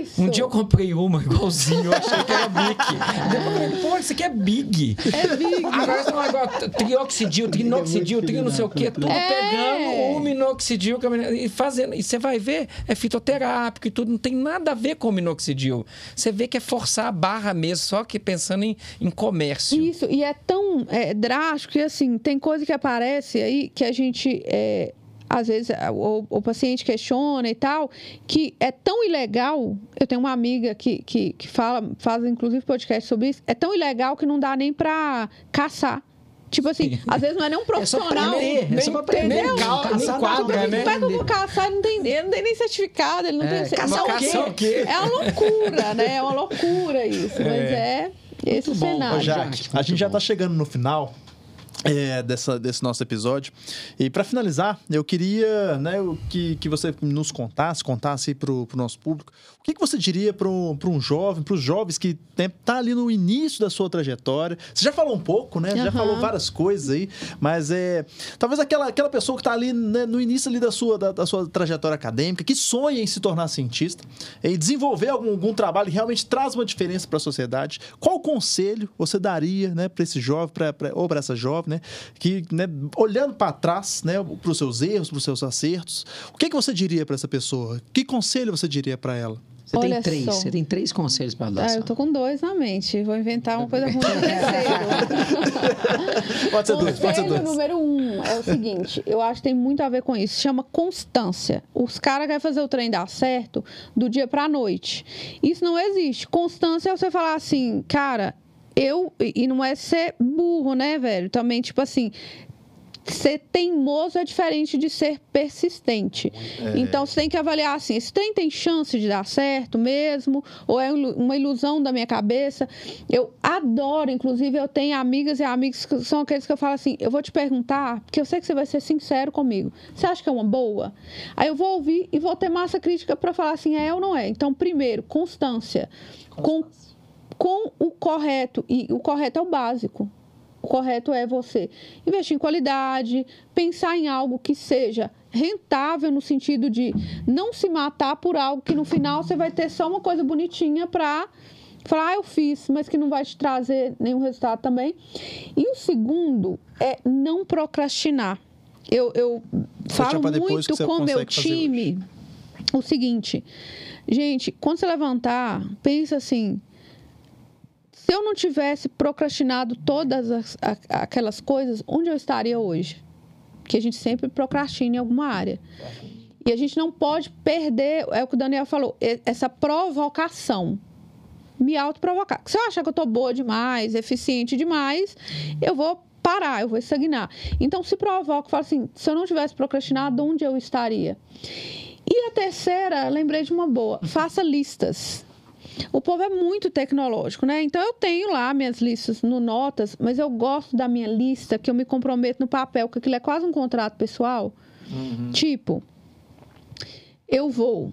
[SPEAKER 4] Isso.
[SPEAKER 3] Um dia eu comprei uma igualzinho, eu achei que era Bic. Depois eu falei, pô, isso aqui é Big.
[SPEAKER 4] É big.
[SPEAKER 3] Agora negócio, trioxidil, trinoxidil, tri não sei o quê, tudo
[SPEAKER 4] É.
[SPEAKER 3] pegando o minoxidil e fazendo. E você vai ver, é fitoterápico e tudo, não tem nada a ver com o minoxidil. Você vê que é forçar a barra mesmo, só que pensando em, em comércio.
[SPEAKER 4] Isso, e é tão é, drástico que, assim, tem coisa que aparece aí que a gente, é, às vezes, o, o paciente questiona e tal, que é tão ilegal. Eu tenho uma amiga que, que, que fala, faz inclusive podcast sobre isso, é tão ilegal que não dá nem pra caçar. Tipo assim, às vezes não é nem um
[SPEAKER 2] É só pra
[SPEAKER 4] profissional.
[SPEAKER 2] aprender, é só pra aprender.
[SPEAKER 4] Entendeu?
[SPEAKER 3] cal-
[SPEAKER 2] Caçar
[SPEAKER 3] nem quadra,
[SPEAKER 2] pra
[SPEAKER 3] né?
[SPEAKER 4] Como é que eu vou caçar e não tem, ele não tem nem certificado, ele não
[SPEAKER 2] É,
[SPEAKER 4] tem...
[SPEAKER 2] caçar o quê?
[SPEAKER 3] O quê?
[SPEAKER 4] É uma loucura, né? É uma loucura isso. Mas é esse o
[SPEAKER 2] bom.
[SPEAKER 4] cenário.
[SPEAKER 1] Ô, Jaque, a gente já tá chegando no final. É, dessa, desse nosso episódio. E para finalizar, eu queria né, que, que você nos contasse, contasse para o nosso público, o que, que você diria para um, um jovem, para os jovens que estão tá ali no início da sua trajetória? Você já falou um pouco, né? Uhum. Já falou várias coisas aí, mas é talvez aquela, aquela pessoa que está ali né, no início ali da sua, da, da, sua trajetória acadêmica, que sonha em se tornar cientista e desenvolver algum, algum trabalho que realmente traz uma diferença para a sociedade. Qual conselho você daria né, para esse jovem pra, pra, ou para essa jovem? né? Que, né, olhando para trás, né, para os seus erros, para os seus acertos, o que, que você diria para essa pessoa? Que conselho você diria para ela?
[SPEAKER 2] Você Olha tem três, só. você tem três conselhos para dar.
[SPEAKER 4] Ah, eu tô com dois na mente. Vou inventar uma coisa ruim
[SPEAKER 1] pode ser dois, pode ser dois.
[SPEAKER 4] número um é o seguinte: eu acho que tem muito a ver com isso. Chama constância. Os caras querem fazer o trem dar certo do dia para a noite. Isso não existe. Constância é você falar assim, cara, eu. E não é ser burro, né, velho? Também, tipo assim, ser teimoso é diferente de ser persistente. É. Então você tem que avaliar assim: esse trem tem chance de dar certo mesmo? Ou é uma ilusão da minha cabeça? Eu adoro, inclusive, eu tenho amigas e amigos que são aqueles que eu falo assim: eu vou te perguntar, porque eu sei que você vai ser sincero comigo. Você acha que é uma boa? Aí eu vou ouvir e vou ter massa crítica para falar assim: é ou não é? Então, primeiro, constância. constância. Com com o correto. E o correto é o básico. O correto é você investir em qualidade, pensar em algo que seja rentável no sentido de não se matar por algo que no final você vai ter só uma coisa bonitinha para falar, ah, eu fiz, mas que não vai te trazer nenhum resultado também. E o segundo é não procrastinar. Eu, eu falo muito com meu time o seguinte, gente, quando você levantar, pensa assim, se eu não tivesse procrastinado todas as, aquelas coisas, onde eu estaria hoje? Porque a gente sempre procrastina em alguma área. E a gente não pode perder, é o que o Daniel falou, essa provocação. Me autoprovocar. Se eu achar que eu estou boa demais, eficiente demais, eu vou parar, eu vou estagnar. Então, se provoca, fala assim: se eu não tivesse procrastinado, onde eu estaria? E a terceira, lembrei de uma boa: faça listas. O povo é muito tecnológico, né? Então eu tenho lá minhas listas no Notas, mas eu gosto da minha lista que eu me comprometo no papel, que aquilo é quase um contrato pessoal. Uhum. Tipo, eu vou.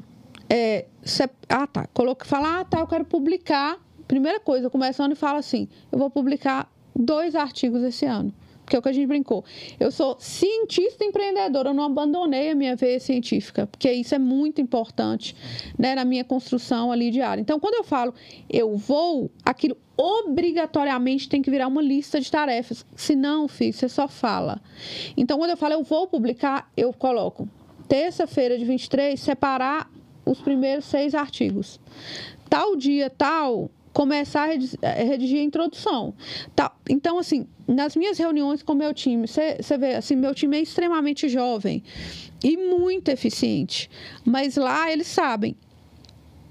[SPEAKER 4] É, cê, ah, tá. Coloca, fala, ah, tá, eu quero publicar. Primeira coisa, começando e fala assim: eu vou publicar dois artigos esse ano porque é o que a gente brincou. Eu sou cientista empreendedora, eu não abandonei a minha veia científica, porque isso é muito importante né, na minha construção ali diária. Então, quando eu falo eu vou, aquilo obrigatoriamente tem que virar uma lista de tarefas. Se não, filho, você só fala. Então, quando eu falo eu vou publicar, eu coloco terça-feira de 23, separar os primeiros seis artigos. Tal dia, tal, começar a redigir a introdução. Tá. Então, assim, nas minhas reuniões com o meu time, você vê, assim, meu time é extremamente jovem e muito eficiente. Mas lá eles sabem.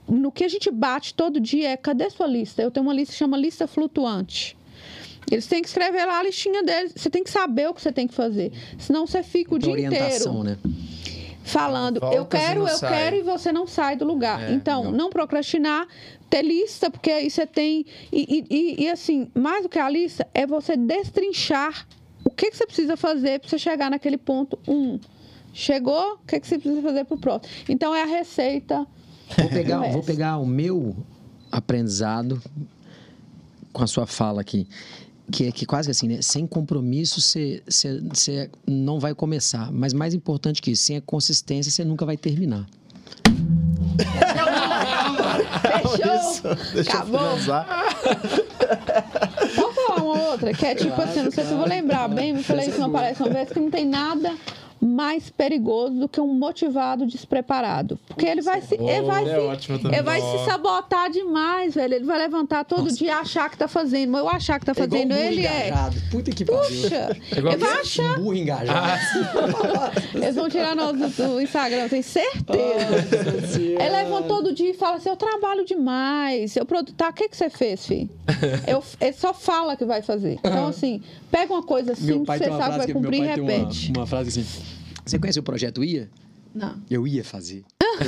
[SPEAKER 4] No que a gente bate todo dia é cadê sua lista? Eu tenho uma lista que chama lista flutuante. Eles têm que escrever lá a listinha deles. Você tem que saber o que você tem que fazer. Senão você fica o dia inteiro. Né? Falando, eu quero, eu sai. quero e você não sai do lugar. É, então, não procrastinar, ter lista, porque aí você tem. E, e, e, assim, mais do que a lista, é você destrinchar o que, que você precisa fazer para você chegar naquele ponto um. Chegou, o que, que você precisa fazer para o próximo? Então, é a receita.
[SPEAKER 2] Vou pegar, vou pegar o meu aprendizado com a sua fala aqui que é que quase assim, né? Sem compromisso você, não vai começar. Mas mais importante que isso, sem a consistência você nunca vai terminar.
[SPEAKER 4] Fechou! Deixa Acabou. Posso falar uma outra? Que é tipo assim, não sei se eu vou lembrar bem, me falei isso não parece uma vez, que não tem nada mais perigoso do que um motivado despreparado. Porque ele vai se, ele vai, é se, ele vai se sabotar demais, velho. Ele vai levantar todo Nossa. dia e achar que tá fazendo. Mas eu achar que tá é fazendo, é ele engajado.
[SPEAKER 2] é. Puta que pariu. Puxa,
[SPEAKER 4] é ele vai achar.
[SPEAKER 2] burro engajado. Ah.
[SPEAKER 4] Eles vão tirar nós do, do Instagram, eu tenho certeza. ele levanta todo dia e fala assim: eu trabalho demais. Eu produto. Tá, o que, que você fez, filho? Eu, ele só fala que vai fazer. Então, assim, pega uma coisa assim que você sabe que vai cumprir e repete.
[SPEAKER 2] Uma, uma frase assim você conhece o projeto IA?
[SPEAKER 4] Não.
[SPEAKER 2] Eu ia fazer.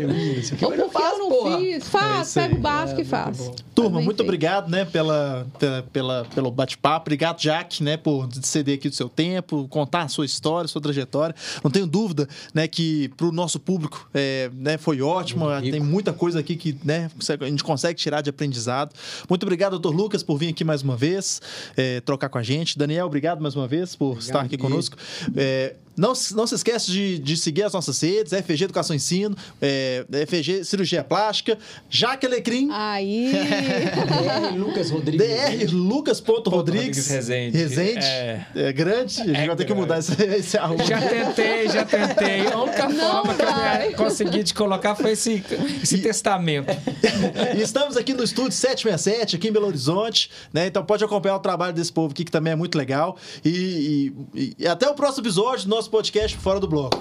[SPEAKER 2] Eu ia, isso aqui
[SPEAKER 4] Ou
[SPEAKER 2] eu não
[SPEAKER 4] porque
[SPEAKER 2] faço,
[SPEAKER 4] eu não
[SPEAKER 2] porra.
[SPEAKER 4] fiz.
[SPEAKER 1] É
[SPEAKER 4] Faz,
[SPEAKER 1] aí.
[SPEAKER 4] pega o básico
[SPEAKER 2] É,
[SPEAKER 4] e faz.
[SPEAKER 2] muito.
[SPEAKER 1] Turma,
[SPEAKER 4] bem
[SPEAKER 1] muito
[SPEAKER 4] feito.
[SPEAKER 1] obrigado, né, pela, pela, pela- pelo bate-papo. Obrigado, Jack, né, por ceder aqui do seu tempo, contar a sua história, sua trajetória. Não tenho dúvida, né, que pro nosso público, é, né, foi ótimo. Tem muita coisa aqui que, né, a gente consegue tirar de aprendizado. Muito obrigado, doutor Lucas, por vir aqui mais uma vez, é, trocar com a gente. Daniel, obrigado mais uma vez por estar aqui conosco. Não, se- não se esquece de, de seguir as nossas redes, FG Educação e Ensino, é, FG Cirurgia Plástica, Jaque Alecrim,
[SPEAKER 4] Aí.
[SPEAKER 2] DR Lucas Rodrigues.
[SPEAKER 1] DR Lucas Ponto Rodrigues.
[SPEAKER 3] Rodrigues Rezende.
[SPEAKER 1] Rezende.
[SPEAKER 3] É.
[SPEAKER 1] É. grande. A gente
[SPEAKER 3] É
[SPEAKER 1] vai ter que mudar esse, esse arroba.
[SPEAKER 3] Já tentei, já tentei. A única
[SPEAKER 4] Não
[SPEAKER 3] forma que
[SPEAKER 4] vai.
[SPEAKER 3] eu consegui te colocar foi esse, esse testamento.
[SPEAKER 1] E estamos aqui no estúdio 767, aqui em Belo Horizonte, né? Então pode acompanhar o trabalho desse povo aqui, que também é muito legal. E, e- e até o próximo episódio do nosso podcast Fora do Bloco.